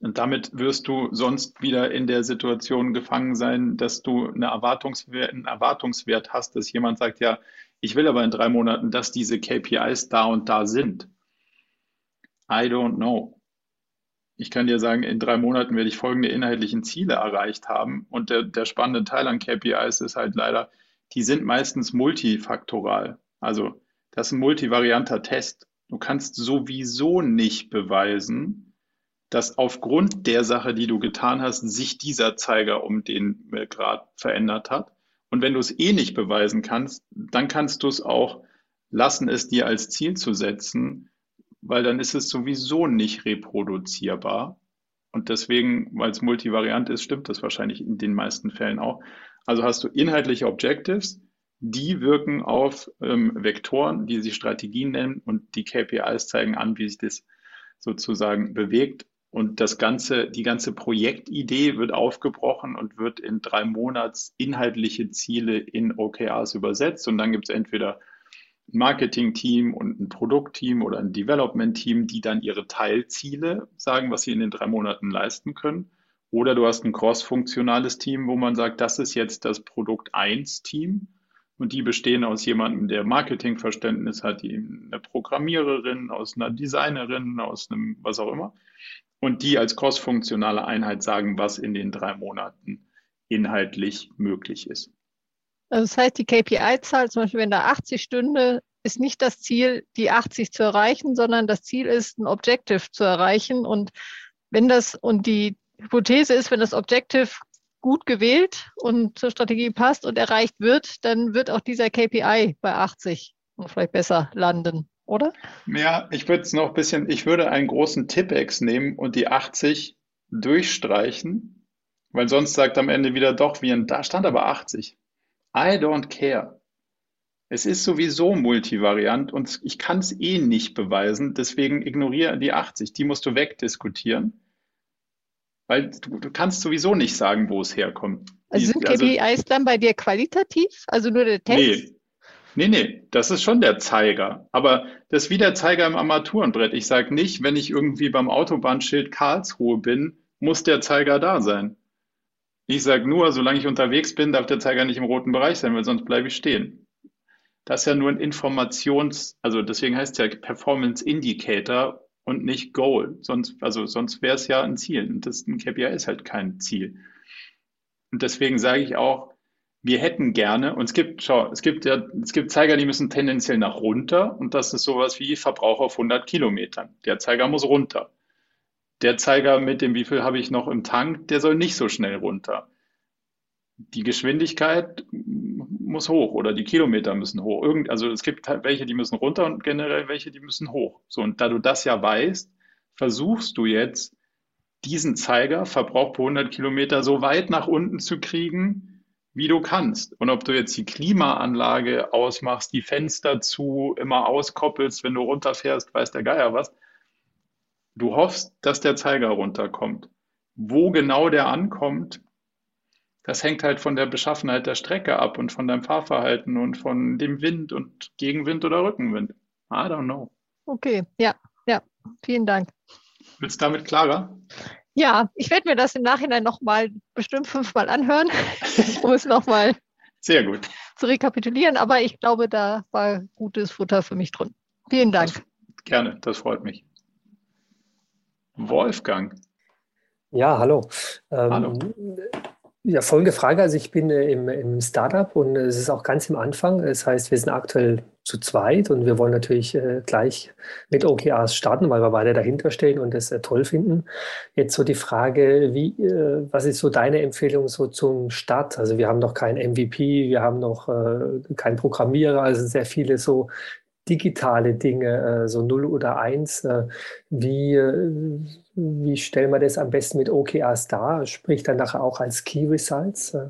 Und damit wirst du sonst wieder in der Situation gefangen sein, dass du eine Erwartungswert, einen Erwartungswert hast, dass jemand sagt, ja, ich will aber in drei Monaten, dass diese KPIs da und da sind. I don't know. Ich kann dir sagen, in drei Monaten werde ich folgende inhaltlichen Ziele erreicht haben. Und der, der spannende Teil an KPIs ist halt leider, die sind meistens multifaktoral. Also das ist ein multivarianter Test. Du kannst sowieso nicht beweisen, dass aufgrund der Sache, die du getan hast, sich dieser Zeiger um den Grad verändert hat. Und wenn du es eh nicht beweisen kannst, dann kannst du es auch lassen, es dir als Ziel zu setzen, weil dann ist es sowieso nicht reproduzierbar. Und deswegen, weil es multivariant ist, stimmt das wahrscheinlich in den meisten Fällen auch. Also hast du inhaltliche Objectives, die wirken auf ähm, Vektoren, die sie Strategien nennen und die KPIs zeigen an, wie sich das sozusagen bewegt. Und das ganze, die ganze Projektidee wird aufgebrochen und wird in drei Monats inhaltliche Ziele in OKRs übersetzt. Und dann gibt es entweder Marketing-Team und ein Produktteam oder ein Development-Team, die dann ihre Teilziele sagen, was sie in den drei Monaten leisten können. Oder du hast ein cross-funktionales Team, wo man sagt, das ist jetzt das Produkt 1 Team. Und die bestehen aus jemandem, der Marketingverständnis hat, die eine Programmiererin, aus einer Designerin, aus einem was auch immer. Und die als cross-funktionale Einheit sagen, was in den drei Monaten inhaltlich möglich ist. Also das heißt, die KPI-Zahl, zum Beispiel wenn da 80 Stunden, ist nicht das Ziel, die 80 zu erreichen, sondern das Ziel ist, ein Objective zu erreichen. Und wenn das und die Hypothese ist, wenn das Objective gut gewählt und zur Strategie passt und erreicht wird, dann wird auch dieser KPI bei 80 und vielleicht besser landen, oder? Ja, ich würde es noch ein bisschen, ich würde einen großen Tippex nehmen und die 80 durchstreichen, weil sonst sagt am Ende wieder doch, wie ein, da stand aber 80. I don't care. Es ist sowieso multivariant und ich kann es eh nicht beweisen, deswegen ignoriere die 80. Die musst du wegdiskutieren. Weil du, du kannst sowieso nicht sagen, wo es herkommt. Also sind KPIs also, dann bei dir qualitativ? Also nur der Text? Nee. Nee, nee, das ist schon der Zeiger. Aber das ist wie der Zeiger im Armaturenbrett. Ich sage nicht, wenn ich irgendwie beim Autobahnschild Karlsruhe bin, muss der Zeiger da sein. Ich sage nur, solange ich unterwegs bin, darf der Zeiger nicht im roten Bereich sein, weil sonst bleibe ich stehen. Das ist ja nur ein Informations-, also deswegen heißt es ja Performance Indicator und nicht Goal. Sonst, also sonst wäre es ja ein Ziel. Und das, ein KPI ist halt kein Ziel. Und deswegen sage ich auch, wir hätten gerne, und es gibt, schau, es gibt ja, es gibt Zeiger, die müssen tendenziell nach runter, und das ist sowas wie Verbrauch auf 100 Kilometern. Der Zeiger muss runter. Der Zeiger mit dem, wie viel habe ich noch im Tank, der soll nicht so schnell runter. Die Geschwindigkeit muss hoch oder die Kilometer müssen hoch. Irgend, also es gibt halt welche, die müssen runter und generell welche, die müssen hoch. So, und da du das ja weißt, versuchst du jetzt, diesen Zeiger, Verbrauch pro 100 Kilometer, so weit nach unten zu kriegen, wie du kannst. Und ob du jetzt die Klimaanlage ausmachst, die Fenster zu, immer auskoppelst, wenn du runterfährst, weiß der Geier was. Du hoffst, dass der Zeiger runterkommt. Wo genau der ankommt, das hängt halt von der Beschaffenheit der Strecke ab und von deinem Fahrverhalten und von dem Wind und Gegenwind oder Rückenwind. I don't know. Okay, ja, ja, vielen Dank. Wird damit klarer? Ja, ich werde mir das im Nachhinein nochmal bestimmt fünfmal anhören, um es nochmal Sehr gut. zu rekapitulieren. Aber ich glaube, da war gutes Futter für mich drin. Vielen Dank. Das, gerne, das freut mich. Wolfgang. Ja, hallo. Ähm, hallo. Ja, folgende Frage. Also ich bin äh, im, im Startup und es ist auch ganz im Anfang. Das heißt, wir sind aktuell zu zweit und wir wollen natürlich äh, gleich mit OKRs starten, weil wir beide dahinter stehen und das äh, toll finden. Jetzt so die Frage, wie, äh, was ist so deine Empfehlung so zum Start? Also wir haben noch keinen MVP, wir haben noch äh, keinen Programmierer, also sehr viele so digitale Dinge, äh, so 0 oder 1. wie, wie stellen wir das am besten mit OKRs dar? Sprich dann nachher auch als Key Results? Äh,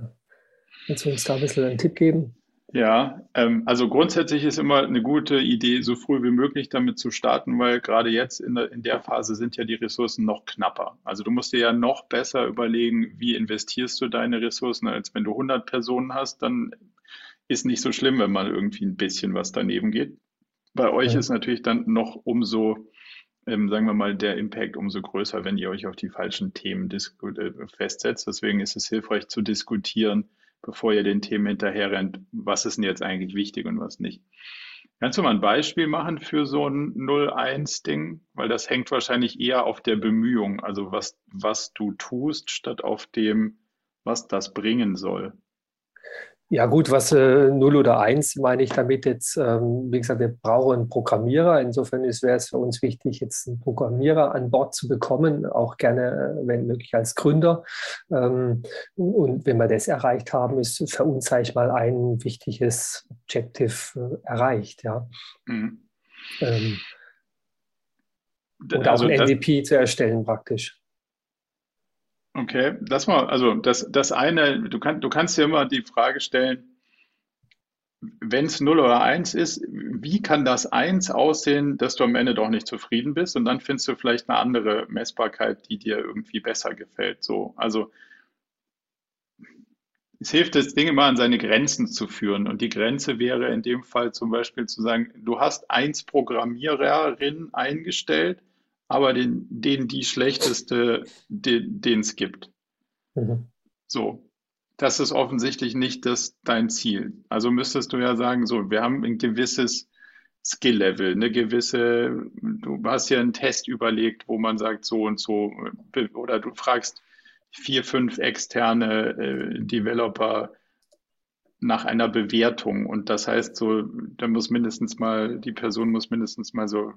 kannst du uns da ein bisschen einen Tipp geben? Ja, ähm, also grundsätzlich ist immer eine gute Idee, so früh wie möglich damit zu starten, weil gerade jetzt in der, in der Phase sind ja die Ressourcen noch knapper. Also du musst dir ja noch besser überlegen, wie investierst du deine Ressourcen, als wenn du 100 Personen hast, dann ist nicht so schlimm, wenn mal irgendwie ein bisschen was daneben geht. Bei euch ja. ist natürlich dann noch umso ähm, sagen wir mal, der Impact umso größer, wenn ihr euch auf die falschen Themen äh, festsetzt. Deswegen ist es hilfreich zu diskutieren, bevor ihr den Themen hinterherrennt, was ist denn jetzt eigentlich wichtig und was nicht. Kannst du mal ein Beispiel machen für so ein 0-1-Ding? Weil das hängt wahrscheinlich eher auf der Bemühung, also was, was du tust, statt auf dem, was das bringen soll. Ja gut, was äh, 0 oder 1 meine ich damit jetzt, ähm, wie gesagt, wir brauchen einen Programmierer. Insofern wäre es für uns wichtig, jetzt einen Programmierer an Bord zu bekommen, auch gerne, äh, wenn möglich, als Gründer. Ähm, und wenn wir das erreicht haben, ist für uns, sage ich mal, ein wichtiges Objective äh, erreicht. Ja. Mhm. Ähm, und also auch ein MVP zu erstellen praktisch. Okay, das mal, also das, das eine, du, kann, du kannst dir immer die Frage stellen, wenn es 0 oder 1 ist, wie kann das 1 aussehen, dass du am Ende doch nicht zufrieden bist? Und dann findest du vielleicht eine andere Messbarkeit, die dir irgendwie besser gefällt. So, also es hilft, das Ding immer an seine Grenzen zu führen. Und die Grenze wäre in dem Fall zum Beispiel zu sagen, du hast eins Programmiererin eingestellt aber den, den die schlechteste, den es gibt. Mhm. So, das ist offensichtlich nicht das, dein Ziel. Also müsstest du ja sagen, so, wir haben ein gewisses Skill-Level, eine gewisse, du hast ja einen Test überlegt, wo man sagt, so und so, oder du fragst vier, fünf externe äh, Developer nach einer Bewertung. Und das heißt so, da muss mindestens mal, die Person muss mindestens mal so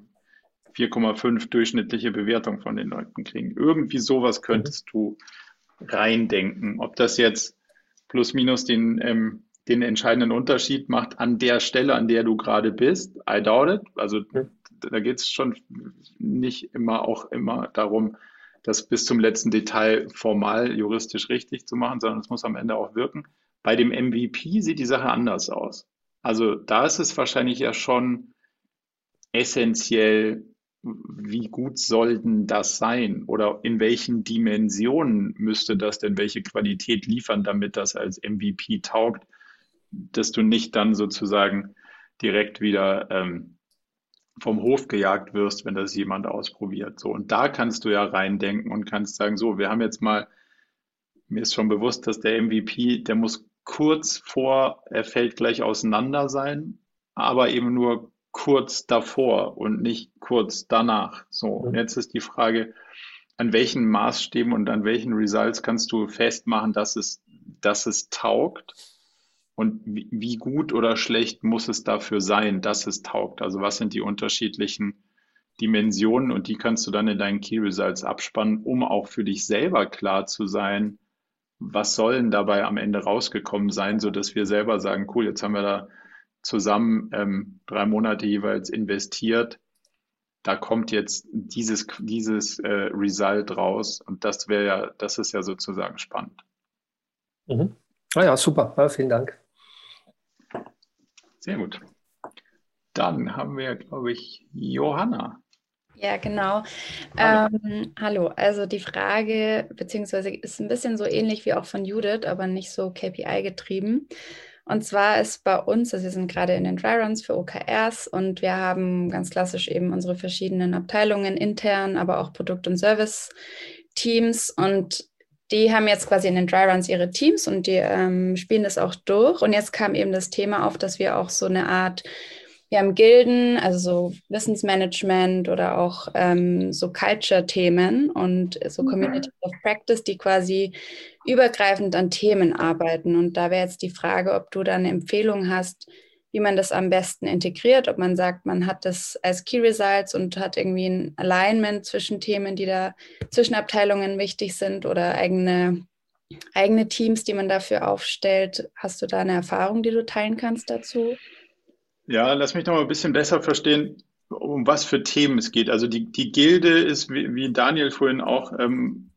4,5 durchschnittliche Bewertung von den Leuten kriegen. Irgendwie sowas könntest du reindenken. Ob das jetzt plus minus den, ähm, den entscheidenden Unterschied macht an der Stelle, an der du gerade bist, I doubt it. Also da geht es schon nicht immer auch immer darum, das bis zum letzten Detail formal juristisch richtig zu machen, sondern es muss am Ende auch wirken. Bei dem MVP sieht die Sache anders aus. Also da ist es wahrscheinlich ja schon essentiell, wie gut sollten das sein oder in welchen Dimensionen müsste das denn welche Qualität liefern, damit das als MVP taugt, dass du nicht dann sozusagen direkt wieder ähm, vom Hof gejagt wirst, wenn das jemand ausprobiert. So und da kannst du ja reindenken und kannst sagen, so, wir haben jetzt mal, mir ist schon bewusst, dass der MVP, der muss kurz vor, er fällt gleich auseinander sein, aber eben nur kurz davor und nicht kurz danach. So, und jetzt ist die Frage, an welchen Maßstäben und an welchen Results kannst du festmachen, dass es, dass es taugt? Und wie, wie gut oder schlecht muss es dafür sein, dass es taugt? Also was sind die unterschiedlichen Dimensionen und die kannst du dann in deinen Key Results abspannen, um auch für dich selber klar zu sein, was sollen dabei am Ende rausgekommen sein, so dass wir selber sagen, cool, jetzt haben wir da zusammen ähm, drei Monate jeweils investiert. Da kommt jetzt dieses, dieses äh, Result raus und das wäre ja, das ist ja sozusagen spannend. Mhm. Ah ja, super. Ja, vielen Dank. Sehr gut. Dann haben wir, glaube ich, Johanna. Ja, genau. Hallo. Ähm, hallo, also die Frage, beziehungsweise ist ein bisschen so ähnlich wie auch von Judith, aber nicht so KPI getrieben. Und zwar ist bei uns, also wir sind gerade in den Dryruns für OKRs und wir haben ganz klassisch eben unsere verschiedenen Abteilungen intern, aber auch Produkt- und Service-Teams und die haben jetzt quasi in den Dryruns ihre Teams und die ähm, spielen das auch durch. Und jetzt kam eben das Thema auf, dass wir auch so eine Art wir haben Gilden, also so Wissensmanagement oder auch ähm, so Culture-Themen und so mhm. Community of Practice, die quasi übergreifend an Themen arbeiten. Und da wäre jetzt die Frage, ob du da eine Empfehlung hast, wie man das am besten integriert, ob man sagt, man hat das als Key Results und hat irgendwie ein Alignment zwischen Themen, die da zwischen Abteilungen wichtig sind oder eigene, eigene Teams, die man dafür aufstellt. Hast du da eine Erfahrung, die du teilen kannst dazu? Ja, lass mich noch mal ein bisschen besser verstehen, um was für Themen es geht. Also die, die Gilde ist, wie, wie Daniel vorhin auch ähm,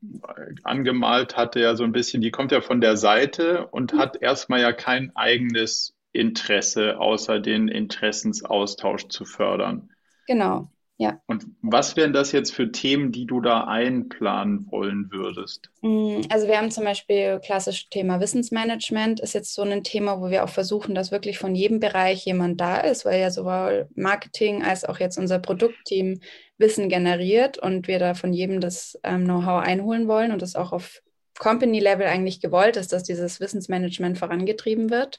angemalt hatte, ja so ein bisschen, die kommt ja von der Seite und mhm. hat erstmal ja kein eigenes Interesse, außer den Interessensaustausch zu fördern. Genau, ja. Und was wären das jetzt für Themen, die du da einplanen wollen würdest? Mm, also wir haben zum Beispiel klassisch Thema Wissensmanagement, ist jetzt so ein Thema, wo wir auch versuchen, dass wirklich von jedem Bereich jemand da ist, weil ja sowohl Marketing als auch jetzt unser Produktteam Wissen generiert und wir da von jedem das ähm, Know-how einholen wollen und das auch auf Company-Level eigentlich gewollt ist, dass dieses Wissensmanagement vorangetrieben wird.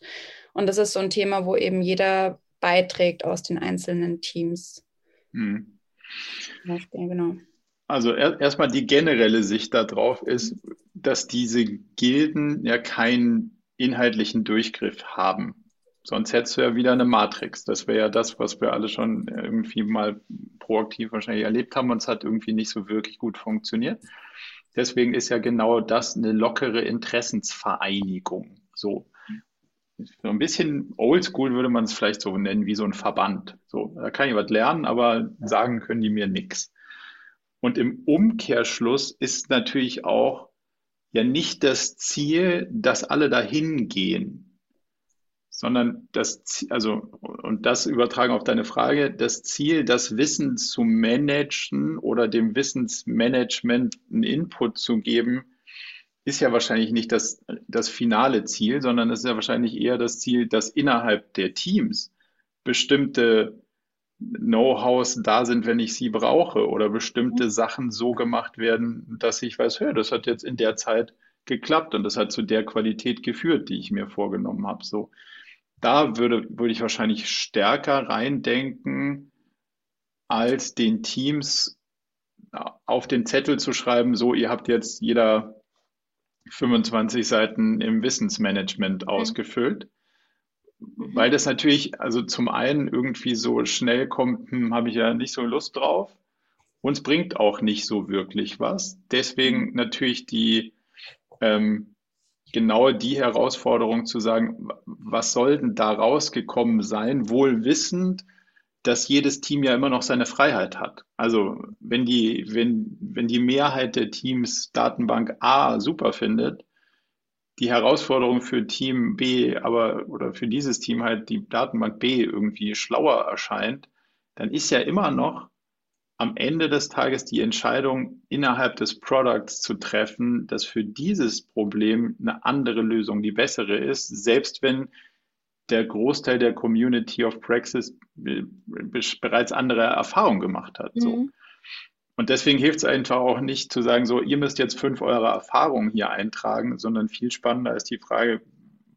Und das ist so ein Thema, wo eben jeder beiträgt aus den einzelnen Teams. Hm. genau. Also er, erstmal die generelle Sicht darauf ist, dass diese Gilden ja keinen inhaltlichen Durchgriff haben. Sonst hättest du ja wieder eine Matrix. Das wäre ja das, was wir alle schon irgendwie mal proaktiv wahrscheinlich erlebt haben und es hat irgendwie nicht so wirklich gut funktioniert. Deswegen ist ja genau das eine lockere Interessensvereinigung. So so ein bisschen oldschool würde man es vielleicht so nennen, wie so ein Verband. So, da kann ich was lernen, aber sagen können die mir nichts. Und im Umkehrschluss ist natürlich auch ja nicht das Ziel, dass alle dahin gehen, sondern das, also, und das übertragen auf deine Frage, das Ziel, das Wissen zu managen oder dem Wissensmanagement einen Input zu geben, ist ja wahrscheinlich nicht das, das finale Ziel, sondern es ist ja wahrscheinlich eher das Ziel, dass innerhalb der Teams bestimmte Know-hows da sind, wenn ich sie brauche oder bestimmte mhm. Sachen so gemacht werden, dass ich weiß, hör, das hat jetzt in der Zeit geklappt und das hat zu der Qualität geführt, die ich mir vorgenommen habe. So, da würde, würde ich wahrscheinlich stärker reindenken, als den Teams auf den Zettel zu schreiben, so, ihr habt jetzt jeder 25 Seiten im Wissensmanagement ausgefüllt. Mhm. Weil das natürlich, also zum einen irgendwie so schnell kommt, hm, habe ich ja nicht so Lust drauf. Uns bringt auch nicht so wirklich was. Deswegen mhm. natürlich die ähm, genau die Herausforderung zu sagen, was soll denn da rausgekommen sein, wohl wissend, dass jedes Team ja immer noch seine Freiheit hat. Also wenn die, wenn, wenn die Mehrheit der Teams Datenbank A super findet, die Herausforderung für Team B, aber oder für dieses Team halt die Datenbank B irgendwie schlauer erscheint, dann ist ja immer noch am Ende des Tages die Entscheidung innerhalb des Products zu treffen, dass für dieses Problem eine andere Lösung die bessere ist, selbst wenn der Großteil der Community of Praxis bereits andere Erfahrungen gemacht hat. So. Mhm. Und deswegen hilft es einfach auch nicht zu sagen, so, ihr müsst jetzt fünf eurer Erfahrungen hier eintragen, sondern viel spannender ist die Frage,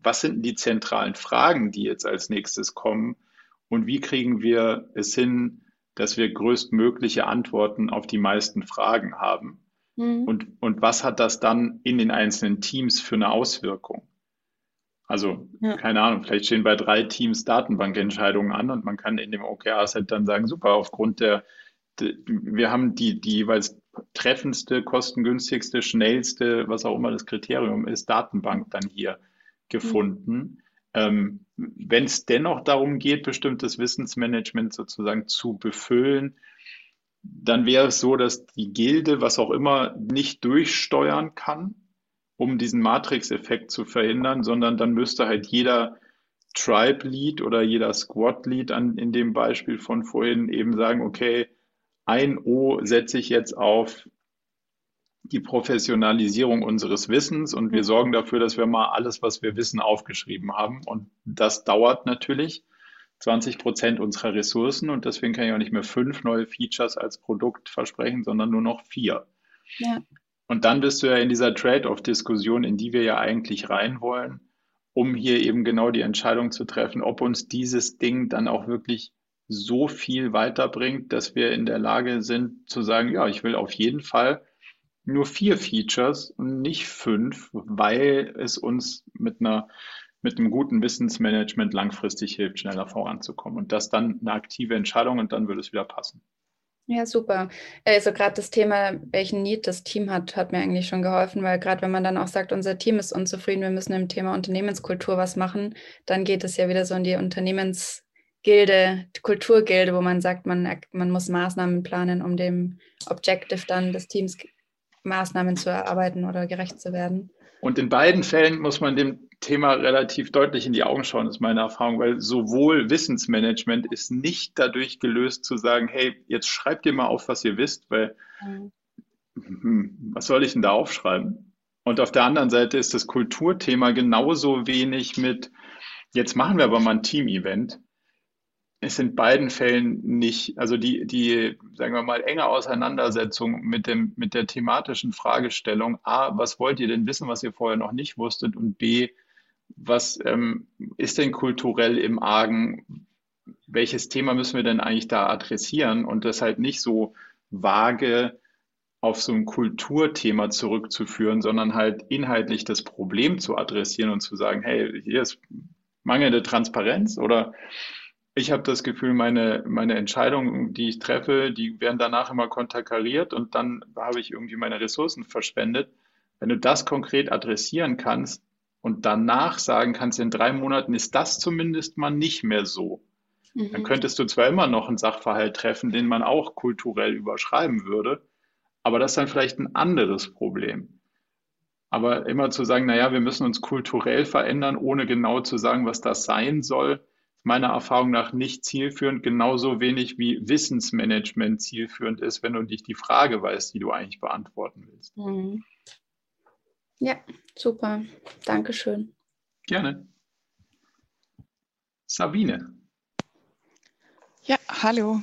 was sind die zentralen Fragen, die jetzt als nächstes kommen und wie kriegen wir es hin, dass wir größtmögliche Antworten auf die meisten Fragen haben? Mhm. Und, und was hat das dann in den einzelnen Teams für eine Auswirkung? Also, ja. keine Ahnung, vielleicht stehen bei drei Teams Datenbankentscheidungen an und man kann in dem OKR-Set dann sagen, super, aufgrund der, de, wir haben die, die jeweils treffendste, kostengünstigste, schnellste, was auch immer das Kriterium ist, Datenbank dann hier gefunden. Mhm. Ähm, Wenn es dennoch darum geht, bestimmtes Wissensmanagement sozusagen zu befüllen, dann wäre es so, dass die Gilde, was auch immer, nicht durchsteuern kann, um diesen Matrix-Effekt zu verhindern, sondern dann müsste halt jeder Tribe-Lead oder jeder Squad-Lead in dem Beispiel von vorhin eben sagen, okay, ein O setze ich jetzt auf die Professionalisierung unseres Wissens und wir sorgen dafür, dass wir mal alles, was wir wissen, aufgeschrieben haben. Und das dauert natürlich 20 Prozent unserer Ressourcen und deswegen kann ich auch nicht mehr fünf neue Features als Produkt versprechen, sondern nur noch vier. Ja. Und dann bist du ja in dieser Trade-off-Diskussion, in die wir ja eigentlich rein wollen, um hier eben genau die Entscheidung zu treffen, ob uns dieses Ding dann auch wirklich so viel weiterbringt, dass wir in der Lage sind zu sagen, ja, ich will auf jeden Fall nur vier Features und nicht fünf, weil es uns mit einer mit einem guten Wissensmanagement langfristig hilft, schneller voranzukommen. Und das dann eine aktive Entscheidung und dann würde es wieder passen. Ja, super. Also gerade das Thema, welchen Need das Team hat, hat mir eigentlich schon geholfen, weil gerade wenn man dann auch sagt, unser Team ist unzufrieden, wir müssen im Thema Unternehmenskultur was machen, dann geht es ja wieder so in die Unternehmensgilde, Kulturgilde, wo man sagt, man, man muss Maßnahmen planen, um dem Objective dann des Teams Maßnahmen zu erarbeiten oder gerecht zu werden. Und in beiden Fällen muss man dem Thema relativ deutlich in die Augen schauen, ist meine Erfahrung, weil sowohl Wissensmanagement ist nicht dadurch gelöst zu sagen, hey, jetzt schreibt ihr mal auf, was ihr wisst, weil mhm. hm, was soll ich denn da aufschreiben? Und auf der anderen Seite ist das Kulturthema genauso wenig mit, jetzt machen wir aber mal ein Team-Event, ist in beiden Fällen nicht, also die, die, sagen wir mal, enge Auseinandersetzung mit dem, mit der thematischen Fragestellung, A, was wollt ihr denn wissen, was ihr vorher noch nicht wusstet? Und B, was ähm, ist denn kulturell im Argen? Welches Thema müssen wir denn eigentlich da adressieren? Und das halt nicht so vage auf so ein Kulturthema zurückzuführen, sondern halt inhaltlich das Problem zu adressieren und zu sagen, hey, hier ist mangelnde Transparenz oder ich habe das Gefühl, meine, meine Entscheidungen, die ich treffe, die werden danach immer konterkariert und dann habe ich irgendwie meine Ressourcen verschwendet. Wenn du das konkret adressieren kannst und danach sagen kannst, in drei Monaten ist das zumindest mal nicht mehr so, mhm. dann könntest du zwar immer noch einen Sachverhalt treffen, den man auch kulturell überschreiben würde, aber das ist dann vielleicht ein anderes Problem. Aber immer zu sagen, naja, wir müssen uns kulturell verändern, ohne genau zu sagen, was das sein soll, meiner Erfahrung nach nicht zielführend, genauso wenig wie Wissensmanagement zielführend ist, wenn du nicht die Frage weißt, die du eigentlich beantworten willst. Mhm. Ja, super. Dankeschön. Gerne. Sabine. Ja, hallo.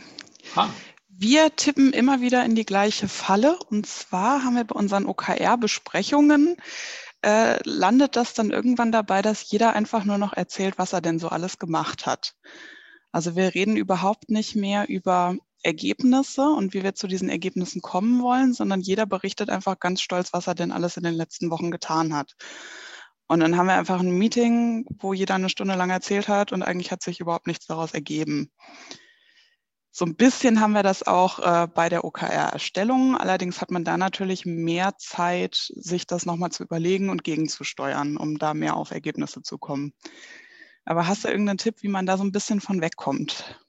Ha. Wir tippen immer wieder in die gleiche Falle. Und zwar haben wir bei unseren OKR-Besprechungen äh, landet das dann irgendwann dabei, dass jeder einfach nur noch erzählt, was er denn so alles gemacht hat. Also wir reden überhaupt nicht mehr über Ergebnisse und wie wir zu diesen Ergebnissen kommen wollen, sondern jeder berichtet einfach ganz stolz, was er denn alles in den letzten Wochen getan hat. Und dann haben wir einfach ein Meeting, wo jeder eine Stunde lang erzählt hat und eigentlich hat sich überhaupt nichts daraus ergeben. So ein bisschen haben wir das auch äh, bei der OKR-Erstellung. Allerdings hat man da natürlich mehr Zeit, sich das nochmal zu überlegen und gegenzusteuern, um da mehr auf Ergebnisse zu kommen. Aber hast du irgendeinen Tipp, wie man da so ein bisschen von wegkommt?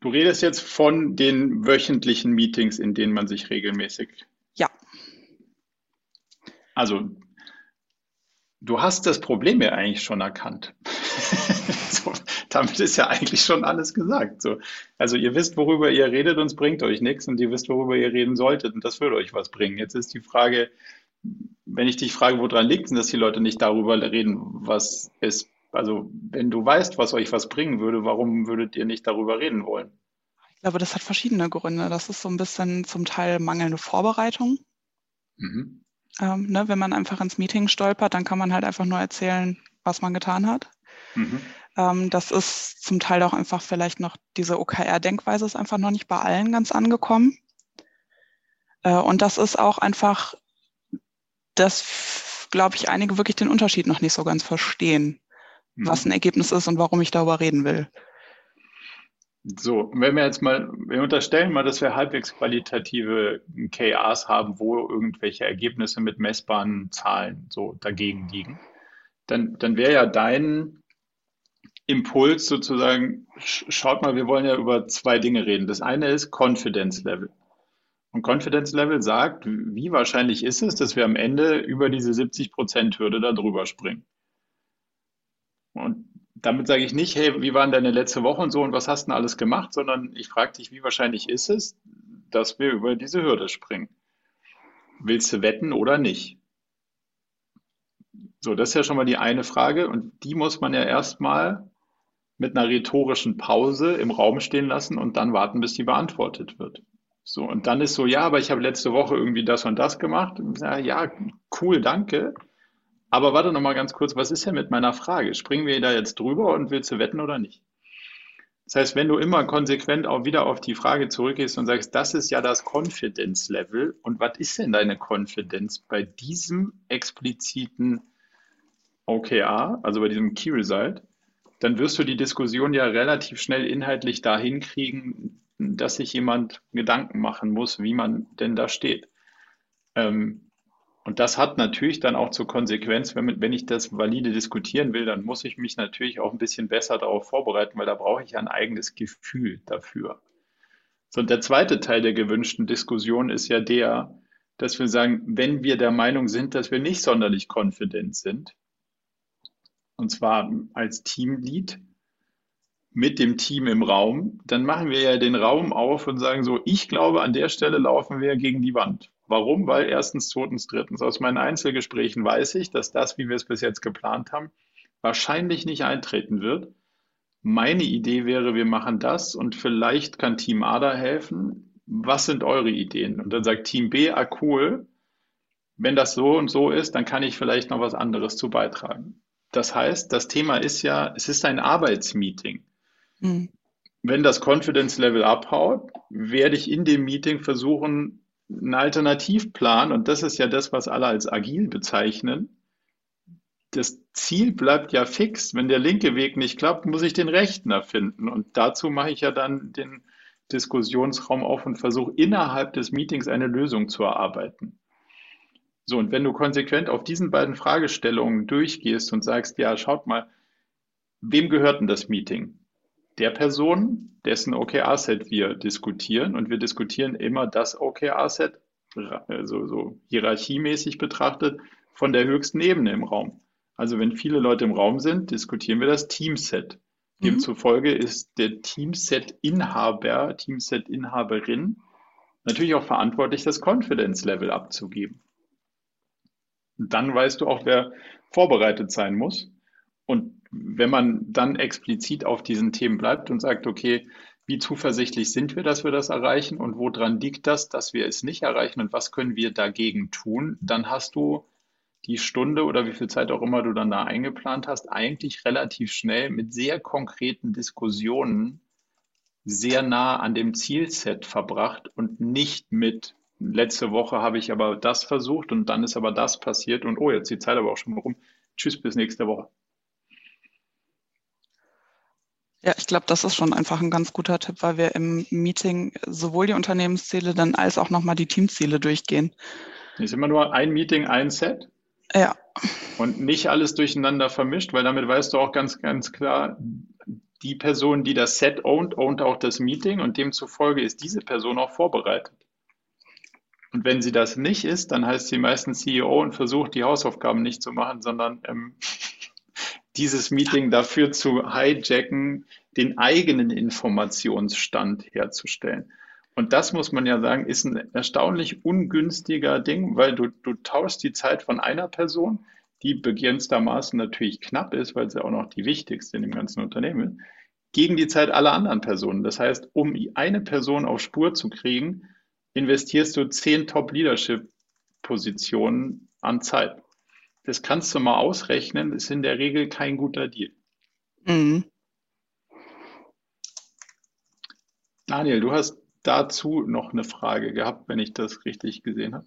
Du redest jetzt von den wöchentlichen Meetings, in denen man sich regelmäßig. Ja. Also, du hast das Problem ja eigentlich schon erkannt. so, damit ist ja eigentlich schon alles gesagt. So. Also ihr wisst, worüber ihr redet und es bringt euch nichts und ihr wisst, worüber ihr reden solltet und das würde euch was bringen. Jetzt ist die Frage, wenn ich dich frage, woran liegt es, dass die Leute nicht darüber reden, was es, also wenn du weißt, was euch was bringen würde, warum würdet ihr nicht darüber reden wollen? Ich glaube, das hat verschiedene Gründe. Das ist so ein bisschen zum Teil mangelnde Vorbereitung. Mhm. Ähm, ne, wenn man einfach ins Meeting stolpert, dann kann man halt einfach nur erzählen, was man getan hat. Mhm. Ähm, das ist zum Teil auch einfach vielleicht noch, diese OKR-Denkweise ist einfach noch nicht bei allen ganz angekommen. Äh, und das ist auch einfach, dass, glaube ich, einige wirklich den Unterschied noch nicht so ganz verstehen, mhm. was ein Ergebnis ist und warum ich darüber reden will. So, wenn wir jetzt mal, wir unterstellen mal, dass wir halbwegs qualitative KRs haben, wo irgendwelche Ergebnisse mit messbaren Zahlen so dagegen liegen, dann, dann wäre ja dein Impuls sozusagen, schaut mal, wir wollen ja über zwei Dinge reden. Das eine ist Confidence Level. Und Confidence Level sagt, wie wahrscheinlich ist es, dass wir am Ende über diese 70%-Hürde da drüber springen. Und damit sage ich nicht, hey, wie waren deine letzte Woche und so und was hast du denn alles gemacht, sondern ich frage dich, wie wahrscheinlich ist es, dass wir über diese Hürde springen? Willst du wetten oder nicht? So, das ist ja schon mal die eine Frage und die muss man ja erstmal mit einer rhetorischen Pause im Raum stehen lassen und dann warten, bis die beantwortet wird. So, und dann ist so, ja, aber ich habe letzte Woche irgendwie das und das gemacht. Ja, ja cool, danke. Aber warte noch mal ganz kurz, was ist denn mit meiner Frage? Springen wir da jetzt drüber und willst du wetten oder nicht? Das heißt, wenn du immer konsequent auch wieder auf die Frage zurückgehst und sagst, das ist ja das Confidence Level und was ist denn deine Confidence bei diesem expliziten OKR, also bei diesem Key Result, dann wirst du die Diskussion ja relativ schnell inhaltlich dahin kriegen, dass sich jemand Gedanken machen muss, wie man denn da steht. Ähm, und das hat natürlich dann auch zur Konsequenz, wenn, wenn ich das valide diskutieren will, dann muss ich mich natürlich auch ein bisschen besser darauf vorbereiten, weil da brauche ich ein eigenes Gefühl dafür. So, und der zweite Teil der gewünschten Diskussion ist ja der, dass wir sagen, wenn wir der Meinung sind, dass wir nicht sonderlich konfident sind, und zwar als Teamlead mit dem Team im Raum, dann machen wir ja den Raum auf und sagen so, ich glaube, an der Stelle laufen wir gegen die Wand. Warum? Weil erstens, zweitens, drittens. Aus meinen Einzelgesprächen weiß ich, dass das, wie wir es bis jetzt geplant haben, wahrscheinlich nicht eintreten wird. Meine Idee wäre, wir machen das und vielleicht kann Team A da helfen. Was sind eure Ideen? Und dann sagt Team B, ah cool, wenn das so und so ist, dann kann ich vielleicht noch was anderes zu beitragen. Das heißt, das Thema ist ja, es ist ein Arbeitsmeeting. Mhm. Wenn das Confidence Level abhaut, werde ich in dem Meeting versuchen, einen Alternativplan, und das ist ja das, was alle als agil bezeichnen, das Ziel bleibt ja fix. Wenn der linke Weg nicht klappt, muss ich den rechten erfinden. Und dazu mache ich ja dann den Diskussionsraum auf und versuche innerhalb des Meetings eine Lösung zu erarbeiten. So, und wenn du konsequent auf diesen beiden Fragestellungen durchgehst und sagst, ja, schaut mal, wem gehört denn das Meeting? Der Person, dessen OKR-Set wir diskutieren. Und wir diskutieren immer das OKR-Set, also so hierarchiemäßig betrachtet, von der höchsten Ebene im Raum. Also wenn viele Leute im Raum sind, diskutieren wir das Teamset. Mhm. Demzufolge ist der Teamset-Inhaber, Teamset-Inhaberin natürlich auch verantwortlich, das Confidence-Level abzugeben. Und dann weißt du auch, wer vorbereitet sein muss. Und wenn man dann explizit auf diesen Themen bleibt und sagt, okay, wie zuversichtlich sind wir, dass wir das erreichen und woran liegt das, dass wir es nicht erreichen und was können wir dagegen tun, dann hast du die Stunde oder wie viel Zeit auch immer du dann da eingeplant hast, eigentlich relativ schnell mit sehr konkreten Diskussionen sehr nah an dem Zielset verbracht und nicht mit letzte Woche habe ich aber das versucht und dann ist aber das passiert und oh, jetzt die Zeit aber auch schon rum. Tschüss, bis nächste Woche. Ja, ich glaube, das ist schon einfach ein ganz guter Tipp, weil wir im Meeting sowohl die Unternehmensziele dann als auch nochmal die Teamziele durchgehen. Ist immer nur ein Meeting, ein Set? Ja. Und nicht alles durcheinander vermischt, weil damit weißt du auch ganz, ganz klar, die Person, die das Set ownt, ownt auch das Meeting und demzufolge ist diese Person auch vorbereitet. Und wenn sie das nicht ist, dann heißt sie meistens CEO und versucht, die Hausaufgaben nicht zu machen, sondern ähm, dieses Meeting dafür zu hijacken, den eigenen Informationsstand herzustellen. Und das muss man ja sagen, ist ein erstaunlich ungünstiger Ding, weil du, du tauschst die Zeit von einer Person, die begrenztermaßen natürlich knapp ist, weil sie auch noch die wichtigste in dem ganzen Unternehmen ist, gegen die Zeit aller anderen Personen. Das heißt, um eine Person auf Spur zu kriegen, investierst du zehn Top-Leadership-Positionen an Zeit das kannst du mal ausrechnen, ist in der Regel kein guter Deal. Mhm. Daniel, du hast dazu noch eine Frage gehabt, wenn ich das richtig gesehen habe.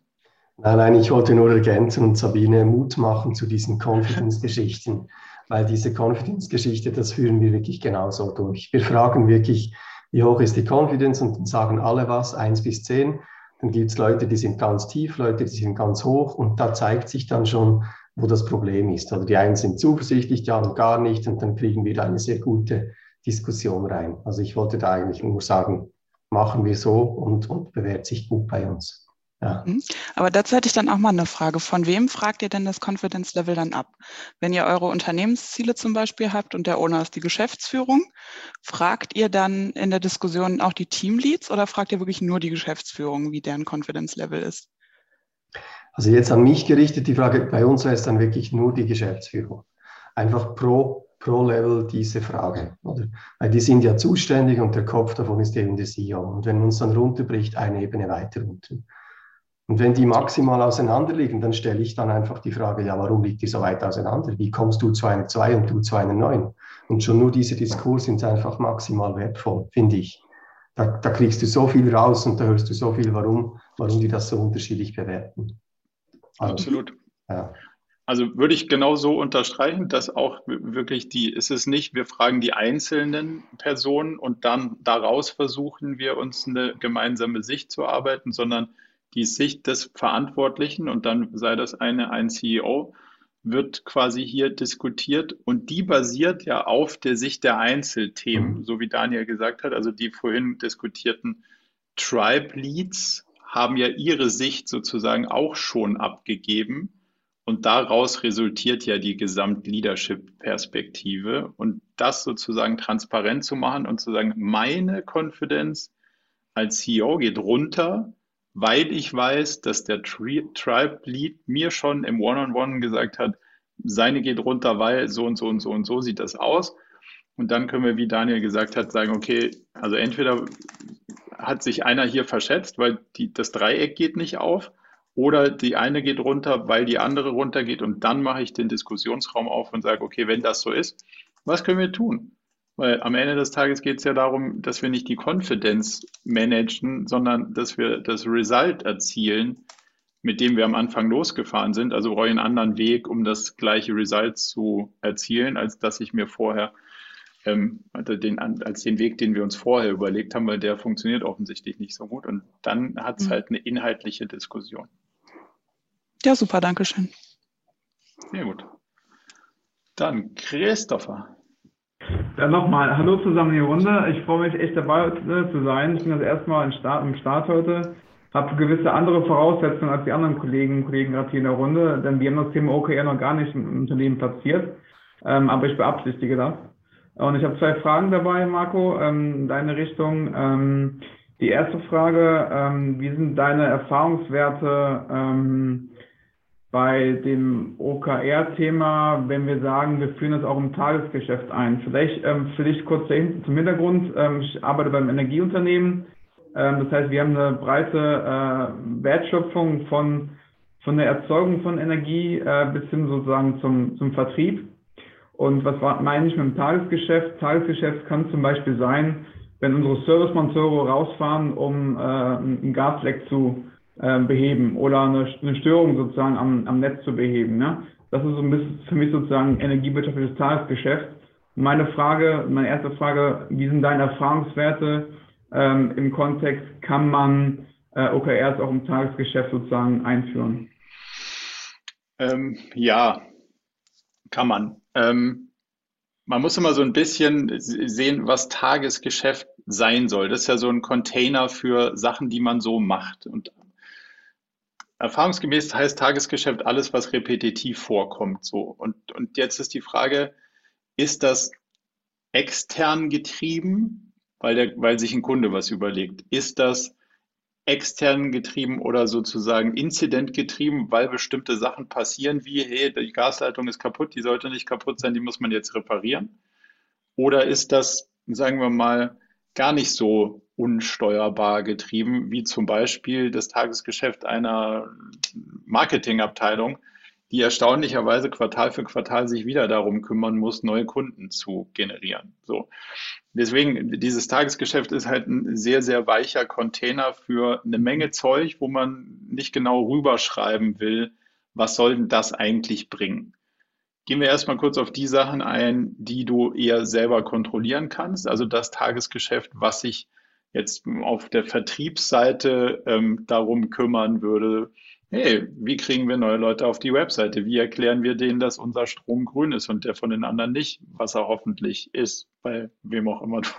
Nein, nein, ich wollte nur ergänzen und Sabine Mut machen zu diesen Confidence-Geschichten, weil diese Confidence-Geschichte, das führen wir wirklich genauso durch. Wir fragen wirklich, wie hoch ist die Confidence und dann sagen alle was, eins bis zehn. Dann gibt es Leute, die sind ganz tief, Leute, die sind ganz hoch und da zeigt sich dann schon, wo das Problem ist. Also die einen sind zuversichtlich, die anderen gar nicht und dann kriegen wir da eine sehr gute Diskussion rein. Also ich wollte da eigentlich nur sagen, machen wir so und, und bewährt sich gut bei uns. Ja. Mhm. Aber dazu hätte ich dann auch mal eine Frage. Von wem fragt ihr denn das Confidence Level dann ab? Wenn ihr eure Unternehmensziele zum Beispiel habt und der Owner ist die Geschäftsführung, fragt ihr dann in der Diskussion auch die Teamleads oder fragt ihr wirklich nur die Geschäftsführung, wie deren Confidence Level ist? Also jetzt an mich gerichtet die Frage, bei uns wäre es dann wirklich nur die Geschäftsführung. Einfach pro, pro Level diese Frage. Oder? Weil die sind ja zuständig und der Kopf davon ist eben der CEO. Und wenn man uns dann runterbricht, eine Ebene weiter unten. Und wenn die maximal auseinander liegen, dann stelle ich dann einfach die Frage, ja, warum liegt die so weit auseinander? Wie kommst du zu einer 2 und du zu einer 9? Und schon nur diese Diskurs sind einfach maximal wertvoll, finde ich. Da, da, kriegst du so viel raus und da hörst du so viel, warum, warum die das so unterschiedlich bewerten. Also, Absolut. Ja. Also würde ich genau so unterstreichen, dass auch wirklich die, es ist nicht, wir fragen die einzelnen Personen und dann daraus versuchen wir uns eine gemeinsame Sicht zu arbeiten, sondern die Sicht des Verantwortlichen und dann sei das eine ein CEO, wird quasi hier diskutiert und die basiert ja auf der Sicht der Einzelthemen, mhm. so wie Daniel gesagt hat. Also die vorhin diskutierten Tribe Leads haben ja ihre Sicht sozusagen auch schon abgegeben und daraus resultiert ja die Gesamt-Leadership-Perspektive und das sozusagen transparent zu machen und zu sagen, meine Konfidenz als CEO geht runter, weil ich weiß, dass der Tribe Lead mir schon im One-on-One -on -One gesagt hat, seine geht runter, weil so und so und so und so sieht das aus. Und dann können wir, wie Daniel gesagt hat, sagen, okay, also entweder hat sich einer hier verschätzt, weil die, das Dreieck geht nicht auf, oder die eine geht runter, weil die andere runtergeht und dann mache ich den Diskussionsraum auf und sage, okay, wenn das so ist, was können wir tun? Weil am Ende des Tages geht es ja darum, dass wir nicht die Konfidenz managen, sondern dass wir das Result erzielen, mit dem wir am Anfang losgefahren sind. Also brauche ich einen anderen Weg, um das gleiche Result zu erzielen, als dass ich mir vorher ähm, also den, als den Weg, den wir uns vorher überlegt haben, weil der funktioniert offensichtlich nicht so gut. Und dann hat es mhm. halt eine inhaltliche Diskussion. Ja, super, danke schön. Sehr gut. Dann Christopher. Ja, nochmal, hallo zusammen in die Runde. Ich freue mich echt dabei zu sein. Ich bin das erste Mal im Start, im Start heute. Habe gewisse andere Voraussetzungen als die anderen Kollegen und Kollegen gerade hier in der Runde, denn wir haben das Thema OKR noch gar nicht im Unternehmen platziert. Ähm, aber ich beabsichtige das. Und ich habe zwei Fragen dabei, Marco, ähm, in deine Richtung. Ähm, die erste Frage, ähm, wie sind deine Erfahrungswerte ähm, bei dem OKR-Thema, wenn wir sagen, wir führen das auch im Tagesgeschäft ein. Vielleicht ähm, für dich kurz zum Hintergrund. Ähm, ich arbeite beim Energieunternehmen. Ähm, das heißt, wir haben eine breite äh, Wertschöpfung von, von der Erzeugung von Energie äh, bis hin sozusagen zum, zum Vertrieb. Und was meine ich mit dem Tagesgeschäft? Tagesgeschäft kann zum Beispiel sein, wenn unsere Servicemonteure rausfahren, um äh, ein Gasleck zu äh, beheben oder eine, eine, Störung sozusagen am, am Netz zu beheben. Ne? Das ist so ein bisschen für mich sozusagen energiewirtschaftliches Tagesgeschäft. Meine Frage, meine erste Frage, wie sind deine Erfahrungswerte ähm, im Kontext, kann man äh, OKRs auch im Tagesgeschäft sozusagen einführen? Ähm, ja, kann man. Ähm, man muss immer so ein bisschen sehen, was Tagesgeschäft sein soll. Das ist ja so ein Container für Sachen, die man so macht. Und Erfahrungsgemäß heißt Tagesgeschäft alles, was repetitiv vorkommt. So. Und, und jetzt ist die Frage, ist das extern getrieben, weil, der, weil sich ein Kunde was überlegt? Ist das extern getrieben oder sozusagen inzident getrieben, weil bestimmte Sachen passieren, wie, hey, die Gasleitung ist kaputt, die sollte nicht kaputt sein, die muss man jetzt reparieren? Oder ist das, sagen wir mal, gar nicht so unsteuerbar getrieben, wie zum Beispiel das Tagesgeschäft einer Marketingabteilung, die erstaunlicherweise Quartal für Quartal sich wieder darum kümmern muss, neue Kunden zu generieren. So. Deswegen, dieses Tagesgeschäft ist halt ein sehr, sehr weicher Container für eine Menge Zeug, wo man nicht genau rüberschreiben will, was soll denn das eigentlich bringen. Gehen wir erstmal kurz auf die Sachen ein, die du eher selber kontrollieren kannst. Also das Tagesgeschäft, was sich jetzt auf der Vertriebsseite ähm, darum kümmern würde, hey, wie kriegen wir neue Leute auf die Webseite? Wie erklären wir denen, dass unser Strom grün ist und der von den anderen nicht, was er hoffentlich ist, bei wem auch immer du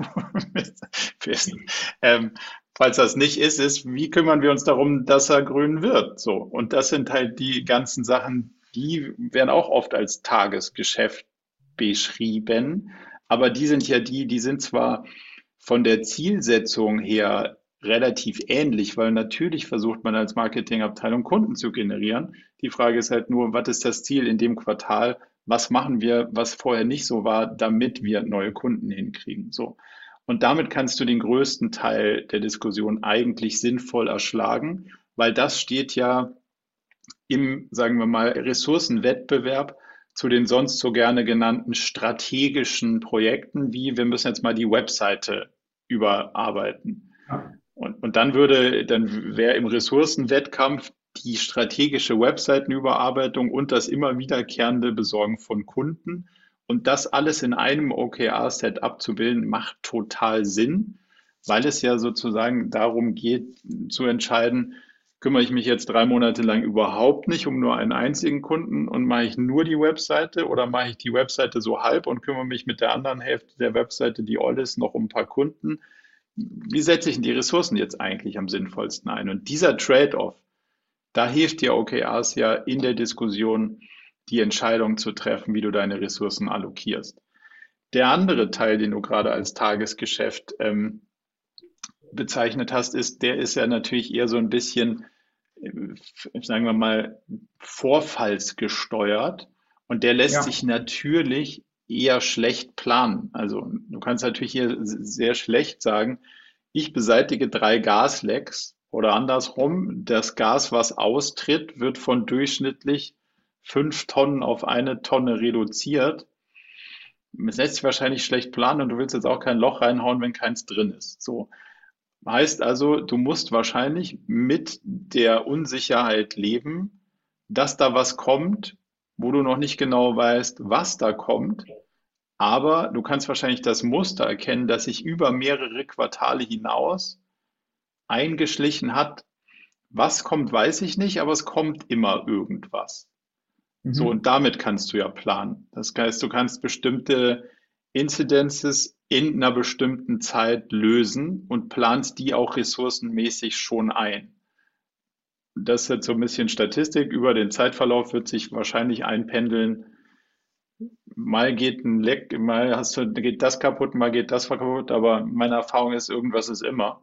bist. Ähm, falls das nicht ist, ist, wie kümmern wir uns darum, dass er grün wird? So. Und das sind halt die ganzen Sachen, die werden auch oft als Tagesgeschäft beschrieben. Aber die sind ja die, die sind zwar von der Zielsetzung her relativ ähnlich, weil natürlich versucht man als Marketingabteilung Kunden zu generieren. Die Frage ist halt nur, was ist das Ziel in dem Quartal? Was machen wir, was vorher nicht so war, damit wir neue Kunden hinkriegen? So. Und damit kannst du den größten Teil der Diskussion eigentlich sinnvoll erschlagen, weil das steht ja im, sagen wir mal, Ressourcenwettbewerb zu den sonst so gerne genannten strategischen Projekten, wie wir müssen jetzt mal die Webseite überarbeiten. Ja. Und, und dann würde, dann wäre im Ressourcenwettkampf die strategische Webseitenüberarbeitung und das immer wiederkehrende Besorgen von Kunden und das alles in einem OKR-Set abzubilden, macht total Sinn, weil es ja sozusagen darum geht zu entscheiden, kümmere ich mich jetzt drei Monate lang überhaupt nicht um nur einen einzigen Kunden und mache ich nur die Webseite oder mache ich die Webseite so halb und kümmere mich mit der anderen Hälfte der Webseite, die all ist, noch um ein paar Kunden. Wie setze ich denn die Ressourcen jetzt eigentlich am sinnvollsten ein? Und dieser Trade-off, da hilft dir OKRs ja in der Diskussion, die Entscheidung zu treffen, wie du deine Ressourcen allokierst. Der andere Teil, den du gerade als Tagesgeschäft ähm, bezeichnet hast, ist, der ist ja natürlich eher so ein bisschen, äh, sagen wir mal, vorfallsgesteuert. Und der lässt ja. sich natürlich eher schlecht planen. Also du kannst natürlich hier sehr schlecht sagen, ich beseitige drei Gaslecks oder andersrum, das Gas, was austritt, wird von durchschnittlich fünf Tonnen auf eine Tonne reduziert. Es lässt sich wahrscheinlich schlecht planen und du willst jetzt auch kein Loch reinhauen, wenn keins drin ist. So. Heißt also, du musst wahrscheinlich mit der Unsicherheit leben, dass da was kommt, wo du noch nicht genau weißt, was da kommt. Aber du kannst wahrscheinlich das Muster erkennen, dass sich über mehrere Quartale hinaus eingeschlichen hat. Was kommt, weiß ich nicht, aber es kommt immer irgendwas. Mhm. So, und damit kannst du ja planen. Das heißt, du kannst bestimmte Incidences in einer bestimmten Zeit lösen und planst die auch ressourcenmäßig schon ein. Das ist jetzt so ein bisschen Statistik. Über den Zeitverlauf wird sich wahrscheinlich einpendeln. Mal geht ein Leck, mal hast du, geht das kaputt, mal geht das kaputt, aber meine Erfahrung ist, irgendwas ist immer.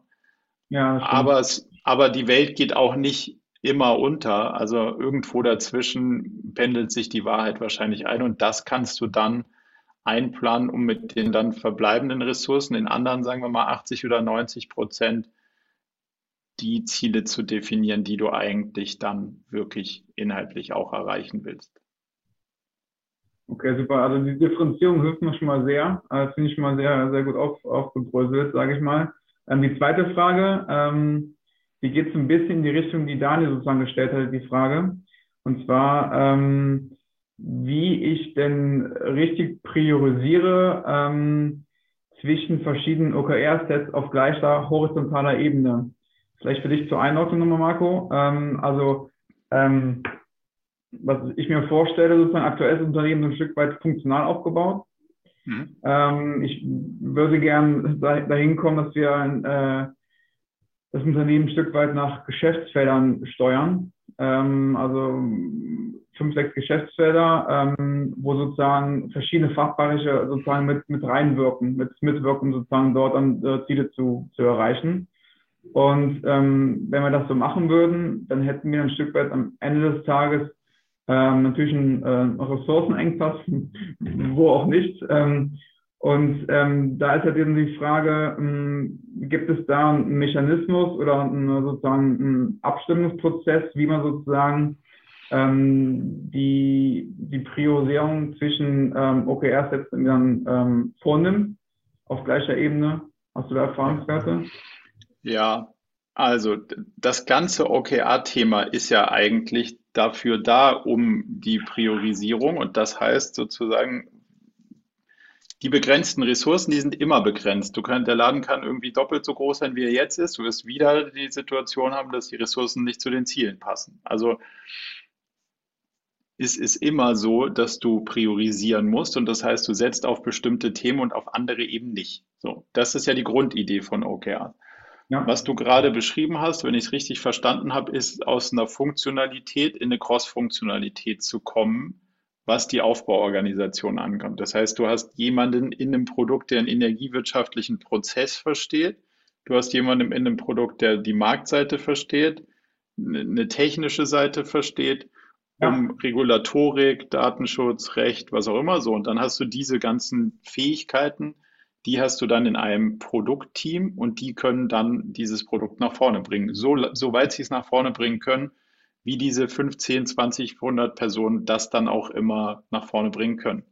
Ja, aber, es, aber die Welt geht auch nicht immer unter. Also irgendwo dazwischen pendelt sich die Wahrheit wahrscheinlich ein und das kannst du dann einplanen, um mit den dann verbleibenden Ressourcen, in anderen, sagen wir mal 80 oder 90 Prozent, die Ziele zu definieren, die du eigentlich dann wirklich inhaltlich auch erreichen willst. Okay, super. Also die Differenzierung hilft mir schon mal sehr. Das finde ich schon mal sehr, sehr gut auf, aufgedröselt, sage ich mal. Ähm, die zweite Frage, ähm, die geht so ein bisschen in die Richtung, die Daniel sozusagen gestellt hat, die Frage. Und zwar, ähm, wie ich denn richtig priorisiere ähm, zwischen verschiedenen OKR-Sets auf gleicher horizontaler Ebene. Vielleicht für dich zur Einordnung nochmal, Marco. Ähm, also, ähm, was ich mir vorstelle, sozusagen aktuell ist das Unternehmen ein Stück weit funktional aufgebaut. Mhm. Ähm, ich würde gern dahin kommen, dass wir äh, das Unternehmen ein Stück weit nach Geschäftsfeldern steuern. Ähm, also fünf, sechs Geschäftsfelder, ähm, wo sozusagen verschiedene Fachbereiche sozusagen mit, mit reinwirken, mit mitwirken, sozusagen dort an äh, Ziele zu, zu erreichen. Und ähm, wenn wir das so machen würden, dann hätten wir ein Stück weit am Ende des Tages ähm, natürlich einen äh, Ressourcenengpass, wo auch nicht. Ähm, und ähm, da ist halt eben die Frage, ähm, gibt es da einen Mechanismus oder einen, sozusagen einen Abstimmungsprozess, wie man sozusagen ähm, die, die Priorisierung zwischen ähm, OKR-Sets dann ähm, vornimmt auf gleicher Ebene? Hast du da Erfahrungswerte? Ja, also das ganze OKR-Thema ist ja eigentlich dafür da, um die Priorisierung und das heißt sozusagen, die begrenzten Ressourcen, die sind immer begrenzt. Du kann, der Laden kann irgendwie doppelt so groß sein, wie er jetzt ist. Du wirst wieder die Situation haben, dass die Ressourcen nicht zu den Zielen passen. Also ist es immer so, dass du priorisieren musst und das heißt, du setzt auf bestimmte Themen und auf andere eben nicht. So, das ist ja die Grundidee von OKR. Ja. Was du gerade beschrieben hast, wenn ich es richtig verstanden habe, ist aus einer Funktionalität in eine Cross-Funktionalität zu kommen, was die Aufbauorganisation ankommt. Das heißt, du hast jemanden in einem Produkt, der einen energiewirtschaftlichen Prozess versteht. Du hast jemanden in einem Produkt, der die Marktseite versteht, eine technische Seite versteht ja. um Regulatorik, Datenschutz, Recht, was auch immer so. Und dann hast du diese ganzen Fähigkeiten, die hast du dann in einem Produktteam und die können dann dieses Produkt nach vorne bringen. So, soweit sie es nach vorne bringen können, wie diese 15, 20, 100 Personen das dann auch immer nach vorne bringen können.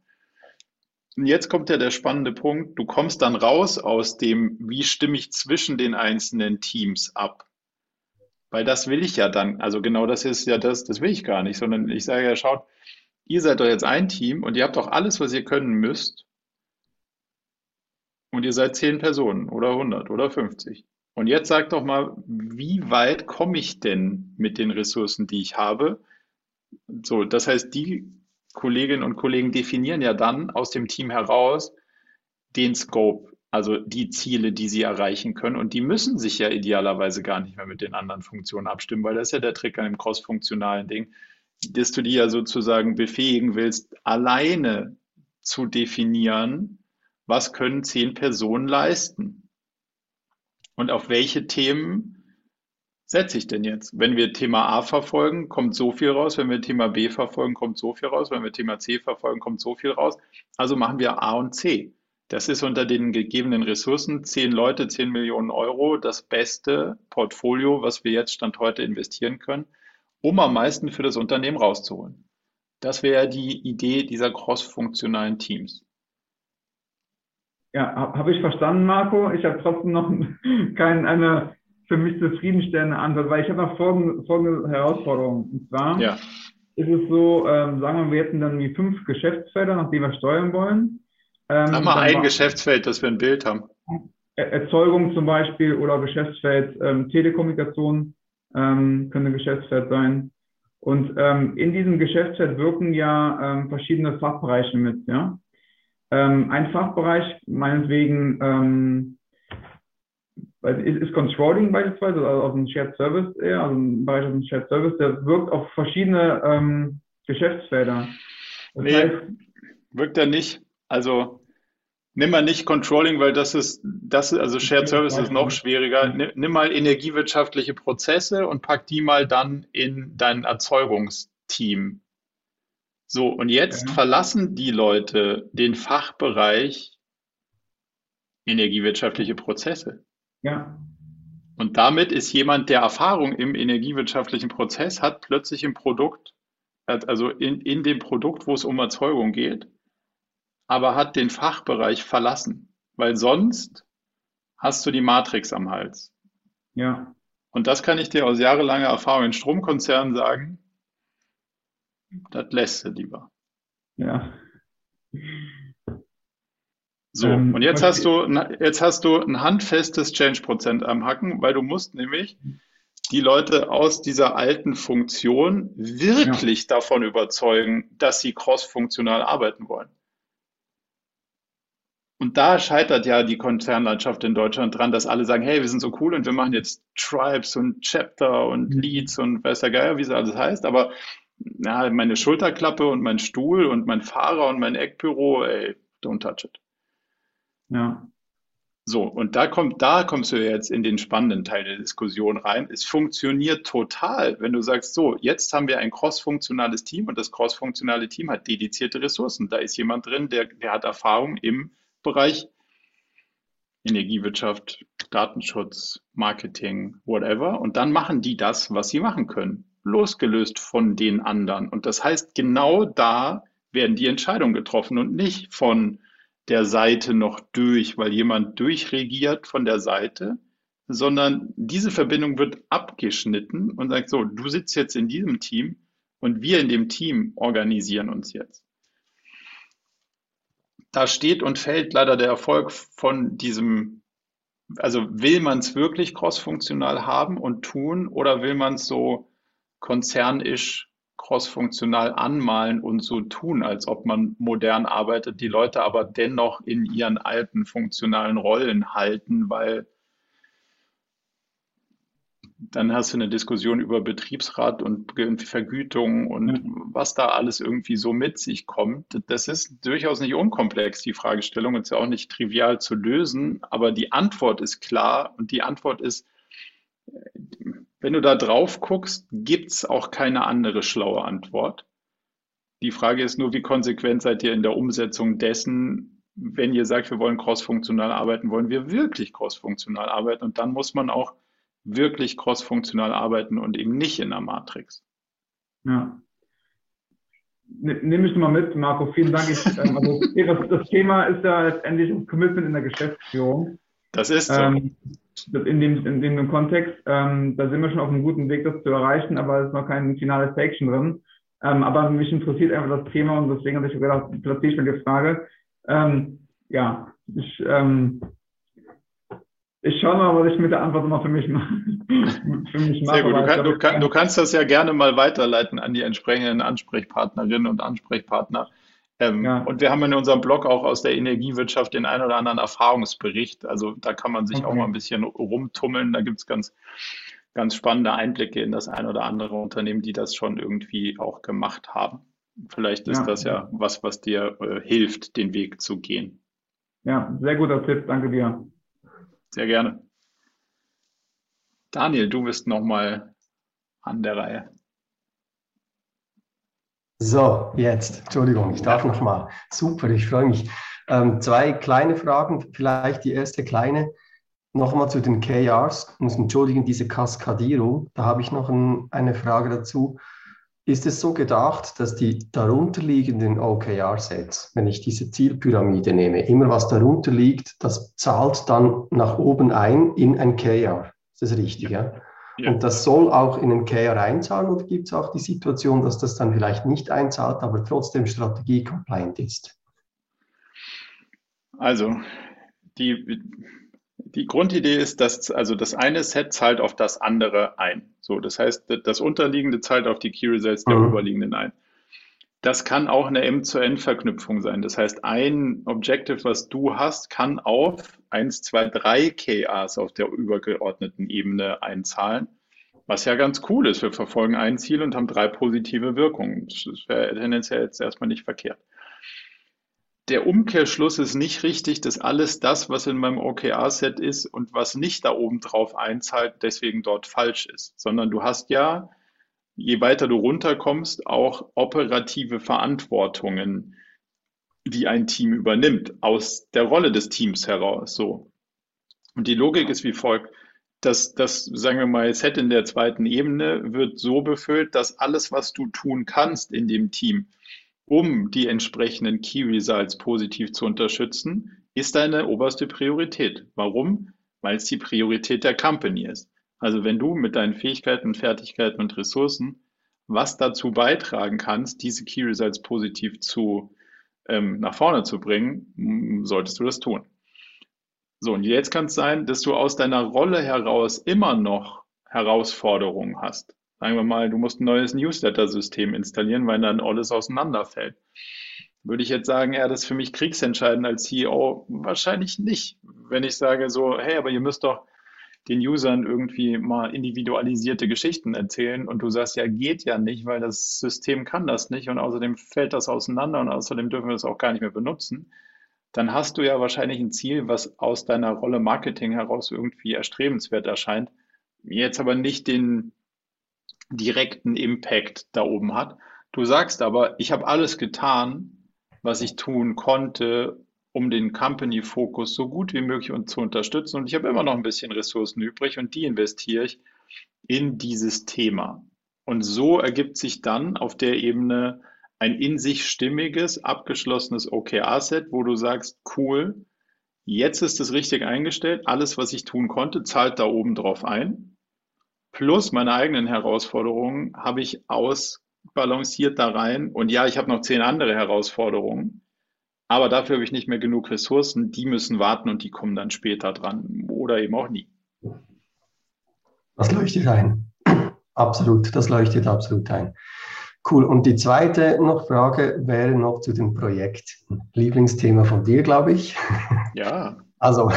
Und jetzt kommt ja der spannende Punkt. Du kommst dann raus aus dem, wie stimme ich zwischen den einzelnen Teams ab? Weil das will ich ja dann, also genau das ist ja das, das will ich gar nicht, sondern ich sage ja, schaut, ihr seid doch jetzt ein Team und ihr habt doch alles, was ihr können müsst. Und ihr seid zehn Personen oder 100 oder 50. Und jetzt sag doch mal, wie weit komme ich denn mit den Ressourcen, die ich habe? So, das heißt, die Kolleginnen und Kollegen definieren ja dann aus dem Team heraus den Scope, also die Ziele, die sie erreichen können. Und die müssen sich ja idealerweise gar nicht mehr mit den anderen Funktionen abstimmen, weil das ist ja der Trick an dem cross-funktionalen Ding, dass du die ja sozusagen befähigen willst, alleine zu definieren, was können zehn Personen leisten? Und auf welche Themen setze ich denn jetzt? Wenn wir Thema A verfolgen, kommt so viel raus. Wenn wir Thema B verfolgen, kommt so viel raus. Wenn wir Thema C verfolgen, kommt so viel raus. Also machen wir A und C. Das ist unter den gegebenen Ressourcen, zehn Leute, zehn Millionen Euro, das beste Portfolio, was wir jetzt Stand heute investieren können, um am meisten für das Unternehmen rauszuholen. Das wäre die Idee dieser cross-funktionalen Teams. Ja, habe ich verstanden, Marco. Ich habe trotzdem noch keine eine für mich zufriedenstellende Antwort, weil ich habe noch folgende, folgende Herausforderung. Und zwar ja. ist es so, ähm, sagen wir, wir hätten dann die fünf Geschäftsfelder, nach denen wir steuern wollen. Ähm, Sag mal ein Geschäftsfeld, dass wir ein Bild haben. Erzeugung zum Beispiel oder Geschäftsfeld ähm, Telekommunikation ähm, könnte Geschäftsfeld sein. Und ähm, in diesem Geschäftsfeld wirken ja ähm, verschiedene Fachbereiche mit. Ja? Ähm, ein Fachbereich, meinetwegen, ähm, ist, ist Controlling beispielsweise, also aus dem Shared Service eher, also ein Bereich aus dem Shared Service, der wirkt auf verschiedene ähm, Geschäftsfelder. Das nee, heißt, wirkt er nicht. Also nimm mal nicht Controlling, weil das ist, das ist, also Shared Service ist noch schwieriger. Nimm, nimm mal energiewirtschaftliche Prozesse und pack die mal dann in dein Erzeugungsteam. So, und jetzt ja. verlassen die Leute den Fachbereich energiewirtschaftliche Prozesse. Ja. Und damit ist jemand, der Erfahrung im energiewirtschaftlichen Prozess hat, plötzlich im Produkt, also in, in dem Produkt, wo es um Erzeugung geht, aber hat den Fachbereich verlassen, weil sonst hast du die Matrix am Hals. Ja. Und das kann ich dir aus jahrelanger Erfahrung in Stromkonzernen sagen. Das lässt du lieber. Ja. So, ähm, und jetzt hast du, jetzt hast du ein handfestes Change-Prozent am Hacken, weil du musst nämlich die Leute aus dieser alten Funktion wirklich ja. davon überzeugen, dass sie cross-funktional arbeiten wollen. Und da scheitert ja die Konzernlandschaft in Deutschland dran, dass alle sagen, hey, wir sind so cool und wir machen jetzt Tribes und Chapter und mhm. Leads und weiß der Geier, wie es alles heißt, aber na, meine Schulterklappe und mein Stuhl und mein Fahrer und mein Eckbüro, ey, don't touch it. Ja. So, und da kommt, da kommst du jetzt in den spannenden Teil der Diskussion rein. Es funktioniert total, wenn du sagst, so, jetzt haben wir ein cross-funktionales Team und das cross-funktionale Team hat dedizierte Ressourcen. Da ist jemand drin, der, der hat Erfahrung im Bereich Energiewirtschaft, Datenschutz, Marketing, whatever. Und dann machen die das, was sie machen können losgelöst von den anderen. Und das heißt, genau da werden die Entscheidungen getroffen und nicht von der Seite noch durch, weil jemand durchregiert von der Seite, sondern diese Verbindung wird abgeschnitten und sagt so, du sitzt jetzt in diesem Team und wir in dem Team organisieren uns jetzt. Da steht und fällt leider der Erfolg von diesem, also will man es wirklich crossfunktional haben und tun oder will man es so konzernisch crossfunktional anmalen und so tun, als ob man modern arbeitet, die Leute aber dennoch in ihren alten funktionalen Rollen halten, weil dann hast du eine Diskussion über Betriebsrat und Vergütung und was da alles irgendwie so mit sich kommt. Das ist durchaus nicht unkomplex, die Fragestellung, ist ja auch nicht trivial zu lösen, aber die Antwort ist klar und die Antwort ist, wenn du da drauf guckst, gibt's auch keine andere schlaue Antwort. Die Frage ist nur, wie konsequent seid ihr in der Umsetzung dessen, wenn ihr sagt, wir wollen crossfunktional arbeiten, wollen wir wirklich crossfunktional arbeiten und dann muss man auch wirklich crossfunktional arbeiten und eben nicht in der Matrix. Ja. Nehme ich mal mit, Marco. Vielen Dank. Ich, ähm, also das, Thema ist ja letztendlich Commitment in der Geschäftsführung. Das ist so. Ähm, in, dem, in dem Kontext, ähm, da sind wir schon auf einem guten Weg, das zu erreichen, aber es ist noch kein finales Section drin. Ähm, aber mich interessiert einfach das Thema und deswegen habe ich gedacht, platziere ich mir die Frage. Ähm, ja, ich, ähm, ich schaue mal, was ich mit der Antwort noch für mich, für mich mache. Sehr gut. Du, kann, du, kann, du, kannst das ja gerne mal weiterleiten an die entsprechenden Ansprechpartnerinnen und Ansprechpartner. Ähm, ja. Und wir haben in unserem Blog auch aus der Energiewirtschaft den einen oder anderen Erfahrungsbericht. Also da kann man sich okay. auch mal ein bisschen rumtummeln. Da gibt es ganz, ganz spannende Einblicke in das ein oder andere Unternehmen, die das schon irgendwie auch gemacht haben. Vielleicht ist ja. das ja was, was dir äh, hilft, den Weg zu gehen. Ja, sehr guter Tipp. Danke dir. Sehr gerne. Daniel, du bist nochmal an der Reihe. So, jetzt, Entschuldigung, ich darf nochmal. Super, ich freue mich. Ähm, zwei kleine Fragen, vielleicht die erste kleine. Nochmal zu den KRs, muss entschuldigen, diese Kaskadierung, da habe ich noch ein, eine Frage dazu. Ist es so gedacht, dass die darunterliegenden OKR-Sets, wenn ich diese Zielpyramide nehme, immer was darunter liegt, das zahlt dann nach oben ein in ein KR? Ist das richtig? Ja? Und das soll auch in ein KR einzahlen oder gibt es auch die Situation, dass das dann vielleicht nicht einzahlt, aber trotzdem strategie-compliant ist? Also, die, die Grundidee ist, dass also das eine Set zahlt auf das andere ein. So, das heißt, das unterliegende zahlt auf die Key Results der mhm. oberliegenden ein. Das kann auch eine M-zu-N-Verknüpfung sein. Das heißt, ein Objective, was du hast, kann auf 1, 2, 3 KAs auf der übergeordneten Ebene einzahlen. Was ja ganz cool ist. Wir verfolgen ein Ziel und haben drei positive Wirkungen. Das wäre tendenziell jetzt erstmal nicht verkehrt der Umkehrschluss ist nicht richtig, dass alles das, was in meinem OKR-Set ist und was nicht da oben drauf einzahlt, deswegen dort falsch ist, sondern du hast ja, je weiter du runterkommst, auch operative Verantwortungen, die ein Team übernimmt, aus der Rolle des Teams heraus, so. Und die Logik ist wie folgt. Das, das, sagen wir mal, Set in der zweiten Ebene wird so befüllt, dass alles, was du tun kannst in dem Team, um die entsprechenden Key Results positiv zu unterstützen, ist deine oberste Priorität. Warum? Weil es die Priorität der Company ist. Also wenn du mit deinen Fähigkeiten, Fertigkeiten und Ressourcen was dazu beitragen kannst, diese Key Results positiv zu ähm, nach vorne zu bringen, solltest du das tun. So, und jetzt kann es sein, dass du aus deiner Rolle heraus immer noch Herausforderungen hast. Sagen wir mal, du musst ein neues Newsletter-System installieren, weil dann alles auseinanderfällt. Würde ich jetzt sagen, ja, das ist für mich kriegsentscheidend als CEO? Wahrscheinlich nicht. Wenn ich sage so, hey, aber ihr müsst doch den Usern irgendwie mal individualisierte Geschichten erzählen und du sagst, ja, geht ja nicht, weil das System kann das nicht und außerdem fällt das auseinander und außerdem dürfen wir es auch gar nicht mehr benutzen, dann hast du ja wahrscheinlich ein Ziel, was aus deiner Rolle Marketing heraus irgendwie erstrebenswert erscheint, jetzt aber nicht den direkten Impact da oben hat. Du sagst aber, ich habe alles getan, was ich tun konnte, um den Company-Fokus so gut wie möglich zu unterstützen. Und ich habe immer noch ein bisschen Ressourcen übrig und die investiere ich in dieses Thema. Und so ergibt sich dann auf der Ebene ein in sich stimmiges, abgeschlossenes OKR-Set, wo du sagst, cool, jetzt ist es richtig eingestellt, alles, was ich tun konnte, zahlt da oben drauf ein plus meine eigenen Herausforderungen habe ich ausbalanciert da rein. Und ja, ich habe noch zehn andere Herausforderungen, aber dafür habe ich nicht mehr genug Ressourcen. Die müssen warten und die kommen dann später dran oder eben auch nie. Das leuchtet ein. Absolut, das leuchtet absolut ein. Cool. Und die zweite noch Frage wäre noch zu den Projekten. Lieblingsthema von dir, glaube ich. Ja. Also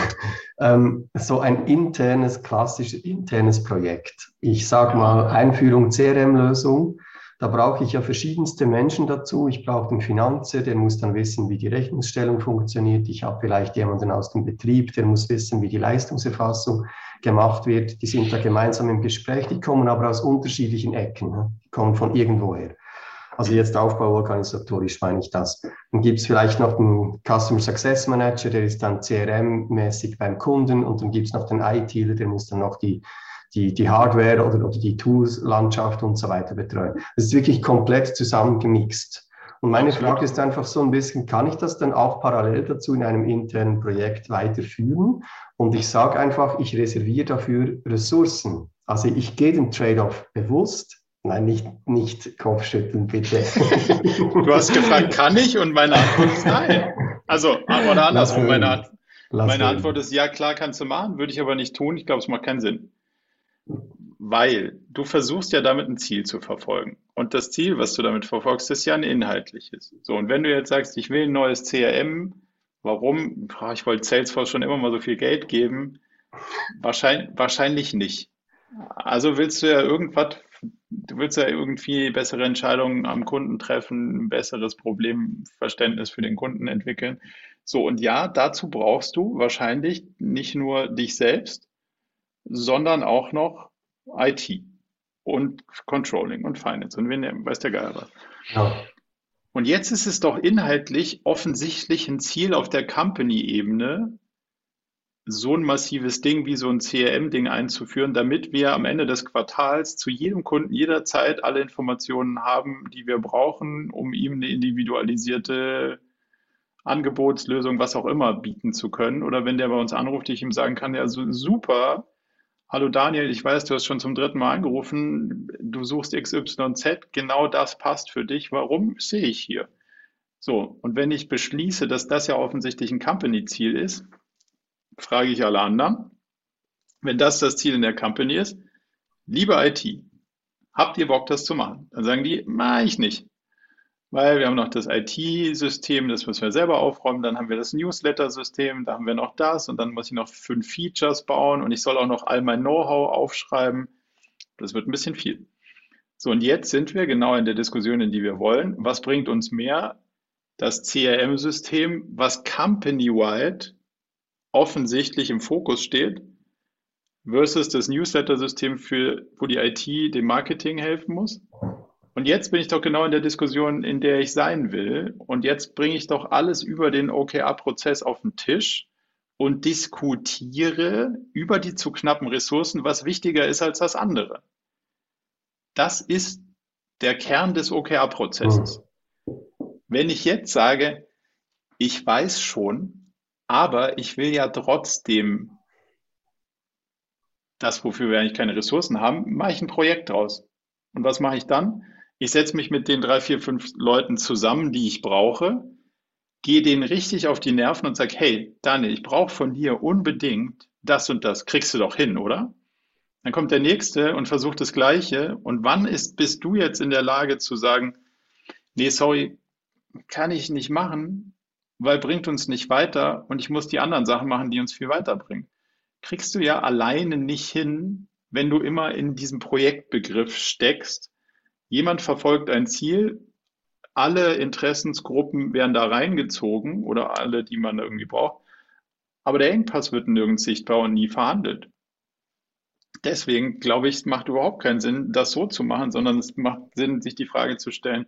ähm, so ein internes, klassisches internes Projekt. Ich sage mal Einführung CRM-Lösung. Da brauche ich ja verschiedenste Menschen dazu. Ich brauche den Finanzer, der muss dann wissen, wie die Rechnungsstellung funktioniert. Ich habe vielleicht jemanden aus dem Betrieb, der muss wissen, wie die Leistungserfassung gemacht wird. Die sind da gemeinsam im Gespräch. Die kommen aber aus unterschiedlichen Ecken. Ne? Die kommen von irgendwoher. Also jetzt aufbauorganisatorisch meine ich das. Dann gibt es vielleicht noch den Customer Success Manager, der ist dann CRM-mäßig beim Kunden und dann gibt es noch den ITler, der muss dann noch die, die, die Hardware oder, oder die Tools-Landschaft und so weiter betreuen. Das ist wirklich komplett zusammengemixt. Und meine Frage ist einfach so ein bisschen, kann ich das dann auch parallel dazu in einem internen Projekt weiterführen? Und ich sage einfach, ich reserviere dafür Ressourcen. Also ich gehe den Trade-off bewusst, Nein, nicht, nicht Kopfschütteln, bitte. du hast gefragt, kann ich? Und meine Antwort ist nein. Also, oder andersrum, meine, meine Antwort ist ja, klar kannst du machen, würde ich aber nicht tun. Ich glaube, es macht keinen Sinn. Weil du versuchst ja damit ein Ziel zu verfolgen. Und das Ziel, was du damit verfolgst, ist ja ein inhaltliches. So, und wenn du jetzt sagst, ich will ein neues CRM, warum? Ich wollte Salesforce schon immer mal so viel Geld geben. Wahrscheinlich, wahrscheinlich nicht. Also willst du ja irgendwas du willst ja irgendwie bessere Entscheidungen am Kunden treffen, ein besseres Problemverständnis für den Kunden entwickeln. So, und ja, dazu brauchst du wahrscheinlich nicht nur dich selbst, sondern auch noch IT und Controlling und Finance und wen weiß der Geier was. Ja. Und jetzt ist es doch inhaltlich offensichtlich ein Ziel auf der Company-Ebene, so ein massives Ding wie so ein CRM-Ding einzuführen, damit wir am Ende des Quartals zu jedem Kunden jederzeit alle Informationen haben, die wir brauchen, um ihm eine individualisierte Angebotslösung, was auch immer, bieten zu können. Oder wenn der bei uns anruft, ich ihm sagen kann, ja, super, hallo Daniel, ich weiß, du hast schon zum dritten Mal angerufen, du suchst XYZ, genau das passt für dich, warum sehe ich hier? So, und wenn ich beschließe, dass das ja offensichtlich ein Company-Ziel ist, frage ich alle anderen, wenn das das Ziel in der Company ist, liebe IT, habt ihr Bock, das zu machen? Dann sagen die, mach ich nicht. Weil wir haben noch das IT-System, das müssen wir selber aufräumen, dann haben wir das Newsletter-System, da haben wir noch das und dann muss ich noch fünf Features bauen und ich soll auch noch all mein Know-how aufschreiben. Das wird ein bisschen viel. So, und jetzt sind wir genau in der Diskussion, in die wir wollen. Was bringt uns mehr? Das CRM-System, was company-wide offensichtlich im Fokus steht, versus das Newsletter-System, wo die IT dem Marketing helfen muss. Und jetzt bin ich doch genau in der Diskussion, in der ich sein will. Und jetzt bringe ich doch alles über den OKR-Prozess auf den Tisch und diskutiere über die zu knappen Ressourcen, was wichtiger ist als das andere. Das ist der Kern des OKR-Prozesses. Wenn ich jetzt sage, ich weiß schon, aber ich will ja trotzdem das, wofür wir eigentlich keine Ressourcen haben, mache ich ein Projekt draus. Und was mache ich dann? Ich setze mich mit den drei, vier, fünf Leuten zusammen, die ich brauche, gehe denen richtig auf die Nerven und sage, hey, Daniel, ich brauche von dir unbedingt das und das. Kriegst du doch hin, oder? Dann kommt der Nächste und versucht das Gleiche. Und wann ist, bist du jetzt in der Lage zu sagen, nee, sorry, kann ich nicht machen, weil bringt uns nicht weiter und ich muss die anderen Sachen machen, die uns viel weiterbringen. Kriegst du ja alleine nicht hin, wenn du immer in diesem Projektbegriff steckst. Jemand verfolgt ein Ziel, alle Interessensgruppen werden da reingezogen oder alle, die man irgendwie braucht, aber der Engpass wird nirgends sichtbar und nie verhandelt. Deswegen glaube ich, es macht überhaupt keinen Sinn, das so zu machen, sondern es macht Sinn, sich die Frage zu stellen,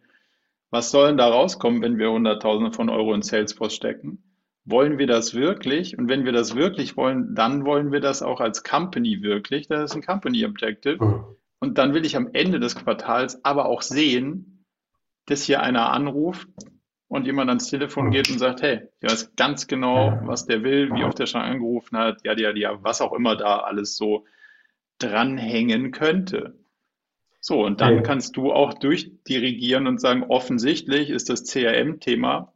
was soll denn da rauskommen, wenn wir Hunderttausende von Euro in Salesforce stecken? Wollen wir das wirklich? Und wenn wir das wirklich wollen, dann wollen wir das auch als Company wirklich. Das ist ein Company Objective. Und dann will ich am Ende des Quartals aber auch sehen, dass hier einer anruft und jemand ans Telefon geht und sagt, hey, ich weiß ganz genau, was der will, wie oft er schon angerufen hat, ja, ja, ja, was auch immer da alles so dranhängen könnte. So, und dann kannst du auch durchdirigieren und sagen, offensichtlich ist das CRM-Thema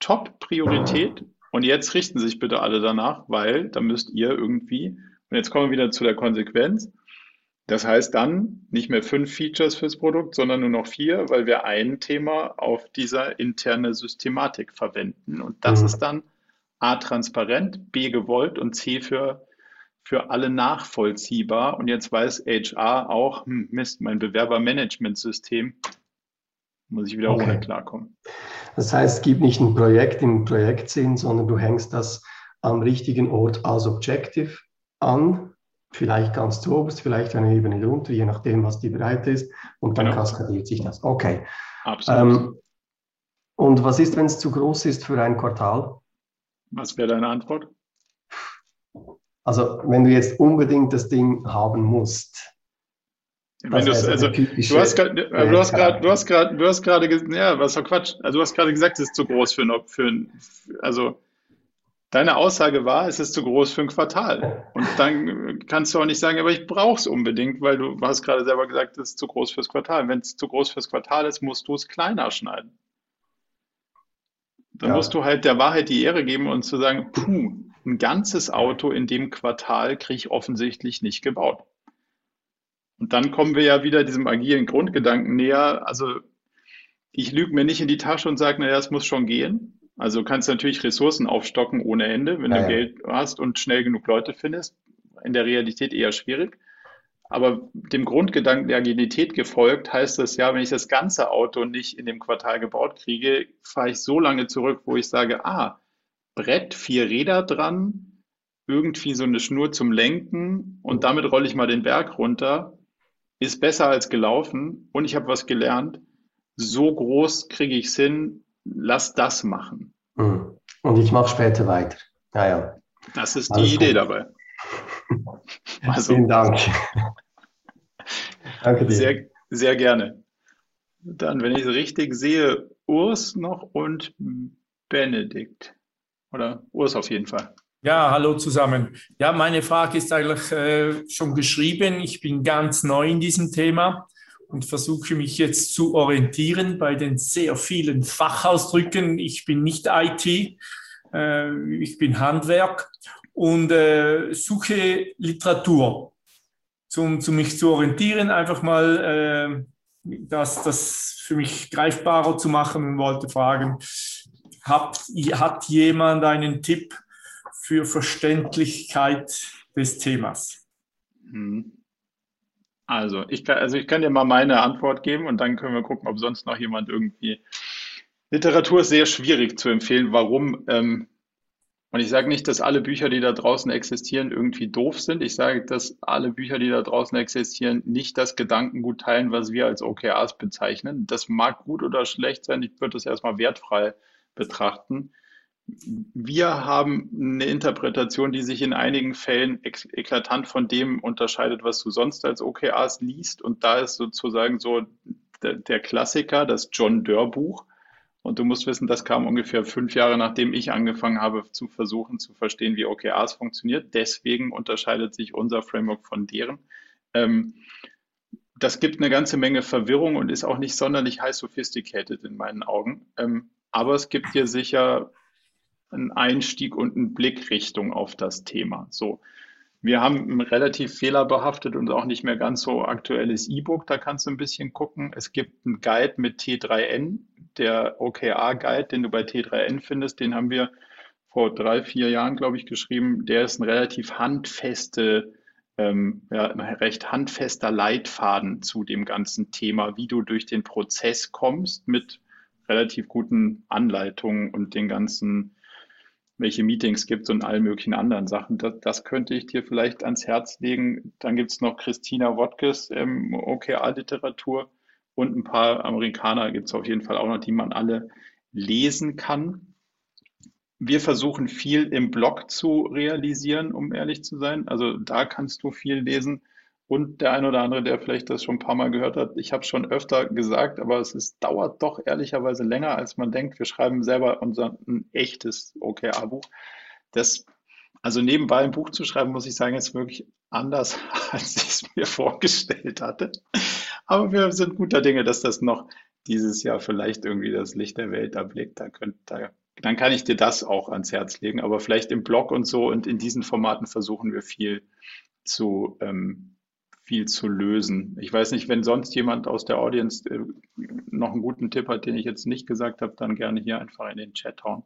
Top-Priorität. Und jetzt richten sich bitte alle danach, weil da müsst ihr irgendwie, und jetzt kommen wir wieder zu der Konsequenz. Das heißt dann nicht mehr fünf Features fürs Produkt, sondern nur noch vier, weil wir ein Thema auf dieser interne Systematik verwenden. Und das mhm. ist dann A transparent, B gewollt und C für für alle nachvollziehbar. Und jetzt weiß HR auch, hm, Mist, mein Bewerbermanagementsystem muss ich wieder okay. ohne klarkommen. Das heißt, es gibt nicht ein Projekt im Projektsinn, sondern du hängst das am richtigen Ort als Objective an, vielleicht ganz zu oberst, vielleicht eine Ebene drunter, je nachdem, was die Breite ist, und dann genau. kaskadiert sich das. Okay. Absolut. Ähm, und was ist, wenn es zu groß ist für ein Quartal? Was wäre deine Antwort? Also, wenn du jetzt unbedingt das Ding haben musst. Wenn also, du hast gerade, du hast gerade, du hast gerade, du hast gerade, ja, was für Quatsch. Also, du hast gerade gesagt, es ist zu groß für ein, für ein, also, deine Aussage war, es ist zu groß für ein Quartal. Und dann kannst du auch nicht sagen, aber ich brauche es unbedingt, weil du hast gerade selber gesagt, es ist zu groß fürs Quartal. Wenn es zu groß fürs Quartal ist, musst du es kleiner schneiden. Dann ja. musst du halt der Wahrheit die Ehre geben und zu sagen, puh, ein ganzes Auto in dem Quartal kriege ich offensichtlich nicht gebaut. Und dann kommen wir ja wieder diesem agilen Grundgedanken näher. Also ich lüge mir nicht in die Tasche und sage, naja, es muss schon gehen. Also du kannst natürlich Ressourcen aufstocken ohne Ende, wenn ja, du Geld hast und schnell genug Leute findest. In der Realität eher schwierig. Aber dem Grundgedanken der Agilität gefolgt, heißt das ja, wenn ich das ganze Auto nicht in dem Quartal gebaut kriege, fahre ich so lange zurück, wo ich sage, ah, Brett, vier Räder dran, irgendwie so eine Schnur zum Lenken und damit rolle ich mal den Berg runter, ist besser als gelaufen und ich habe was gelernt. So groß kriege ich es hin, lass das machen. Hm. Und ich mache später weiter. Naja. Das ist die Idee gut. dabei. Also, Vielen Dank. Danke dir. Sehr, sehr gerne. Dann, wenn ich es richtig sehe, Urs noch und Benedikt. Oder Urs auf jeden Fall. Ja, hallo zusammen. Ja, meine Frage ist eigentlich äh, schon geschrieben. Ich bin ganz neu in diesem Thema und versuche mich jetzt zu orientieren bei den sehr vielen Fachausdrücken. Ich bin nicht IT, äh, ich bin Handwerk und äh, suche Literatur, zum, zum mich zu orientieren, einfach mal äh, das, das für mich greifbarer zu machen und wollte fragen, hat, hat jemand einen Tipp für Verständlichkeit des Themas? Mhm. Also ich, kann, also ich kann dir mal meine Antwort geben und dann können wir gucken, ob sonst noch jemand irgendwie. Literatur ist sehr schwierig zu empfehlen. Warum? Ähm, und ich sage nicht, dass alle Bücher, die da draußen existieren, irgendwie doof sind. Ich sage, dass alle Bücher, die da draußen existieren, nicht das Gedankengut teilen, was wir als OKRs bezeichnen. Das mag gut oder schlecht sein. Ich würde das erstmal wertfrei betrachten. Wir haben eine Interpretation, die sich in einigen Fällen eklatant von dem unterscheidet, was du sonst als OKRs liest. Und da ist sozusagen so der, Klassiker, das John Doerr Buch und du musst wissen, das kam ungefähr fünf Jahre, nachdem ich angefangen habe zu versuchen zu verstehen, wie OKRs funktioniert. Deswegen unterscheidet sich unser Framework von deren. Ähm, das gibt eine ganze Menge Verwirrung und ist auch nicht sonderlich high sophisticated in meinen Augen. Ähm, aber es gibt dir sicher einen Einstieg und eine Blickrichtung auf das Thema. So. Wir haben ein relativ fehlerbehaftet und auch nicht mehr ganz so aktuelles E-Book. Da kannst du ein bisschen gucken. Es gibt einen Guide mit T3N, der OKR-Guide, den du bei T3N findest, den haben wir vor drei, vier Jahren, glaube ich, geschrieben. Der ist ein relativ handfeste, ähm, ja, recht handfester Leitfaden zu dem ganzen Thema, wie du durch den Prozess kommst mit relativ guten Anleitungen und den ganzen, welche Meetings gibt und all möglichen anderen Sachen. Das, das könnte ich dir vielleicht ans Herz legen. Dann gibt es noch Christina Wodkes ähm, OKR-Literatur und ein paar Amerikaner gibt es auf jeden Fall auch noch, die man alle lesen kann. Wir versuchen viel im Blog zu realisieren, um ehrlich zu sein. Also da kannst du viel lesen. Und der ein oder andere, der vielleicht das schon ein paar Mal gehört hat, ich habe es schon öfter gesagt, aber es ist, dauert doch ehrlicherweise länger, als man denkt. Wir schreiben selber unser ein echtes OKR-Buch. Das, also nebenbei ein Buch zu schreiben, muss ich sagen, ist wirklich anders, als ich es mir vorgestellt hatte. Aber wir sind guter Dinge, dass das noch dieses Jahr vielleicht irgendwie das Licht der Welt erblickt. Da könnt, da, dann kann ich dir das auch ans Herz legen. Aber vielleicht im Blog und so und in diesen Formaten versuchen wir viel zu, ähm, viel zu lösen. Ich weiß nicht, wenn sonst jemand aus der Audience äh, noch einen guten Tipp hat, den ich jetzt nicht gesagt habe, dann gerne hier einfach in den Chat hauen.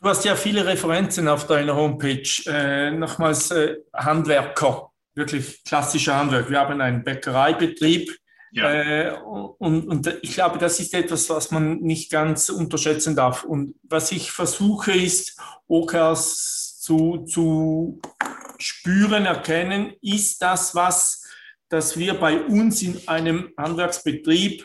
Du hast ja viele Referenzen auf deiner Homepage. Äh, nochmals äh, Handwerker, wirklich klassischer Handwerk. Wir haben einen Bäckereibetrieb, ja. Äh, und, und ich glaube, das ist etwas, was man nicht ganz unterschätzen darf. Und was ich versuche, ist, OKRs zu, zu spüren, erkennen, ist das was, dass wir bei uns in einem Handwerksbetrieb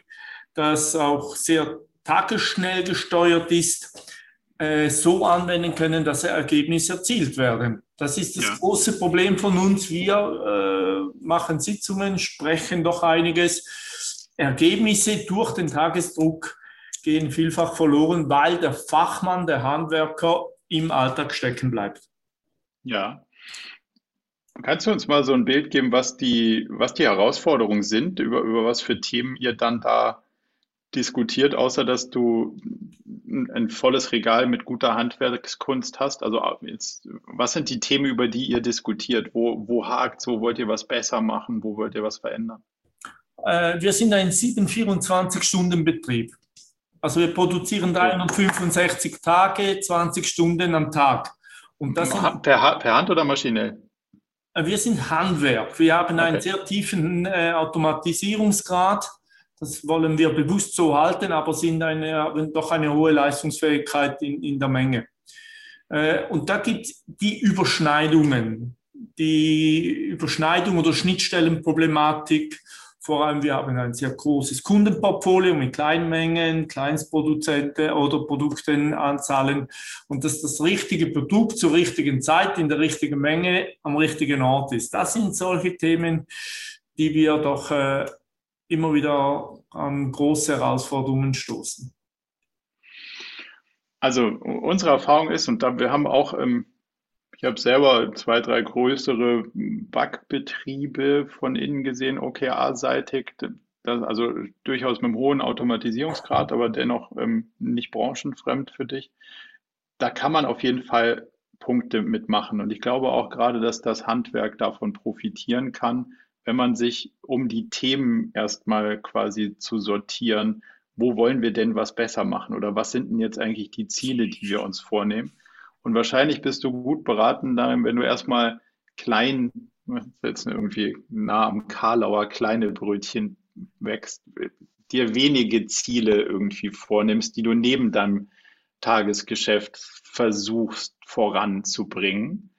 das auch sehr tagesschnell gesteuert ist, äh, so anwenden können, dass Ergebnisse erzielt werden. Das ist das ja. große Problem von uns. Wir äh, machen Sitzungen, sprechen doch einiges. Ergebnisse durch den Tagesdruck gehen vielfach verloren, weil der Fachmann, der Handwerker im Alltag stecken bleibt. Ja. Kannst du uns mal so ein Bild geben, was die, was die Herausforderungen sind, über, über was für Themen ihr dann da diskutiert, außer dass du ein volles Regal mit guter Handwerkskunst hast? Also jetzt, was sind die Themen, über die ihr diskutiert? Wo, wo hakt Wo wollt ihr was besser machen? Wo wollt ihr was verändern? Äh, wir sind ein 7-24-Stunden-Betrieb. Also wir produzieren 365 Tage, 20 Stunden am Tag. Und das per, per Hand oder maschinell? Äh, wir sind Handwerk. Wir haben okay. einen sehr tiefen äh, Automatisierungsgrad. Das wollen wir bewusst so halten, aber sind eine, haben doch eine hohe Leistungsfähigkeit in, in der Menge. Äh, und da gibt es die Überschneidungen, die Überschneidung oder Schnittstellenproblematik vor allem, wir haben ein sehr großes Kundenportfolio mit Kleinmengen, Kleinstproduzenten oder Produktenanzahlen und dass das richtige Produkt zur richtigen Zeit in der richtigen Menge am richtigen Ort ist. Das sind solche Themen, die wir doch äh, immer wieder an große Herausforderungen stoßen. Also unsere Erfahrung ist, und da wir haben auch ähm, ich habe selber zwei, drei größere Backbetriebe von innen gesehen, OKR-seitig, also durchaus mit einem hohen Automatisierungsgrad, aber dennoch ähm, nicht branchenfremd für dich. Da kann man auf jeden Fall Punkte mitmachen. Und ich glaube auch gerade, dass das Handwerk davon profitieren kann, wenn man sich um die Themen erstmal quasi zu sortieren, wo wollen wir denn was besser machen oder was sind denn jetzt eigentlich die Ziele, die wir uns vornehmen und wahrscheinlich bist du gut beraten darin, wenn du erstmal klein, jetzt irgendwie nah am Karlauer kleine Brötchen wächst, dir wenige Ziele irgendwie vornimmst, die du neben deinem Tagesgeschäft versuchst voranzubringen,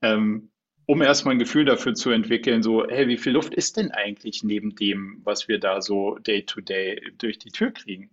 ähm, um erstmal ein Gefühl dafür zu entwickeln, so, hey, wie viel Luft ist denn eigentlich neben dem, was wir da so day to day durch die Tür kriegen?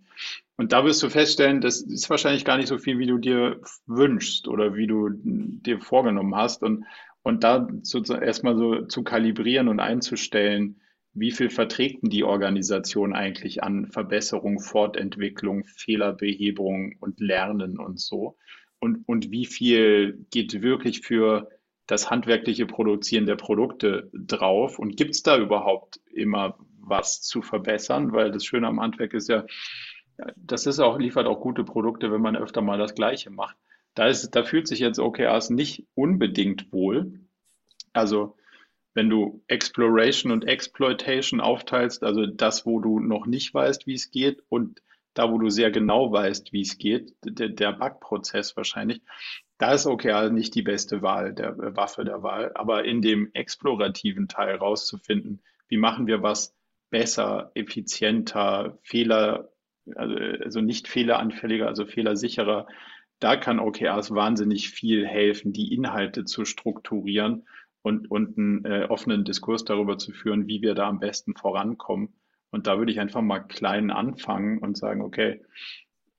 Und da wirst du feststellen, das ist wahrscheinlich gar nicht so viel, wie du dir wünschst oder wie du dir vorgenommen hast. Und, und da sozusagen erstmal so zu kalibrieren und einzustellen, wie viel verträgt denn die Organisation eigentlich an Verbesserung, Fortentwicklung, Fehlerbehebung und Lernen und so? Und, und wie viel geht wirklich für das handwerkliche Produzieren der Produkte drauf? Und gibt es da überhaupt immer was zu verbessern? Weil das Schöne am Handwerk ist ja, das ist auch, liefert auch gute Produkte, wenn man öfter mal das Gleiche macht. Da, ist, da fühlt sich jetzt OKRs nicht unbedingt wohl. Also wenn du Exploration und Exploitation aufteilst, also das, wo du noch nicht weißt, wie es geht und da, wo du sehr genau weißt, wie es geht, der, der Backprozess wahrscheinlich, da ist OKR nicht die beste Wahl, der äh, Waffe der Wahl. Aber in dem explorativen Teil rauszufinden, wie machen wir was besser, effizienter, Fehler also, also nicht fehleranfälliger, also fehlersicherer. Da kann OKRs wahnsinnig viel helfen, die Inhalte zu strukturieren und, und einen äh, offenen Diskurs darüber zu führen, wie wir da am besten vorankommen. Und da würde ich einfach mal klein anfangen und sagen, okay,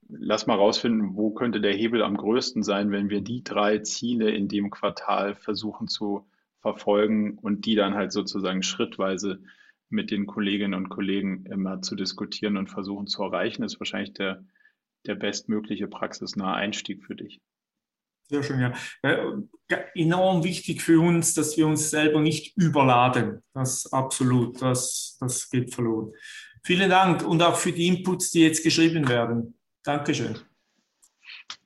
lass mal rausfinden, wo könnte der Hebel am größten sein, wenn wir die drei Ziele in dem Quartal versuchen zu verfolgen und die dann halt sozusagen schrittweise mit den Kolleginnen und Kollegen immer zu diskutieren und versuchen zu erreichen, ist wahrscheinlich der, der bestmögliche praxisnahe Einstieg für dich. Sehr schön, ja. ja. Enorm wichtig für uns, dass wir uns selber nicht überladen. Das absolut, das, das geht verloren. Vielen Dank und auch für die Inputs, die jetzt geschrieben werden. Dankeschön.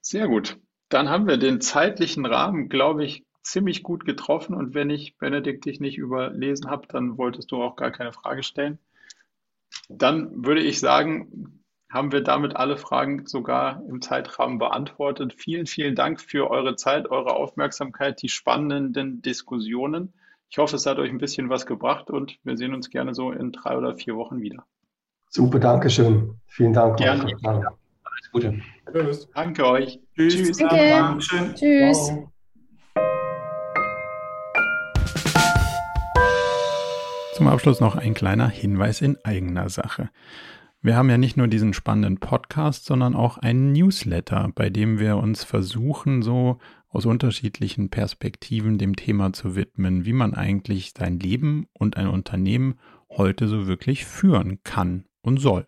Sehr gut. Dann haben wir den zeitlichen Rahmen, glaube ich, ziemlich gut getroffen. Und wenn ich, Benedikt, dich nicht überlesen habe, dann wolltest du auch gar keine Frage stellen. Dann würde ich sagen, haben wir damit alle Fragen sogar im Zeitrahmen beantwortet. Vielen, vielen Dank für eure Zeit, eure Aufmerksamkeit, die spannenden Diskussionen. Ich hoffe, es hat euch ein bisschen was gebracht und wir sehen uns gerne so in drei oder vier Wochen wieder. Super, danke schön. Vielen Dank. Gerne. Alles Gute. Tschüss. Danke euch. Tschüss. Tschüss. Danke. Tschüss. Wow. Zum Abschluss noch ein kleiner Hinweis in eigener Sache. Wir haben ja nicht nur diesen spannenden Podcast, sondern auch einen Newsletter, bei dem wir uns versuchen, so aus unterschiedlichen Perspektiven dem Thema zu widmen, wie man eigentlich sein Leben und ein Unternehmen heute so wirklich führen kann und soll.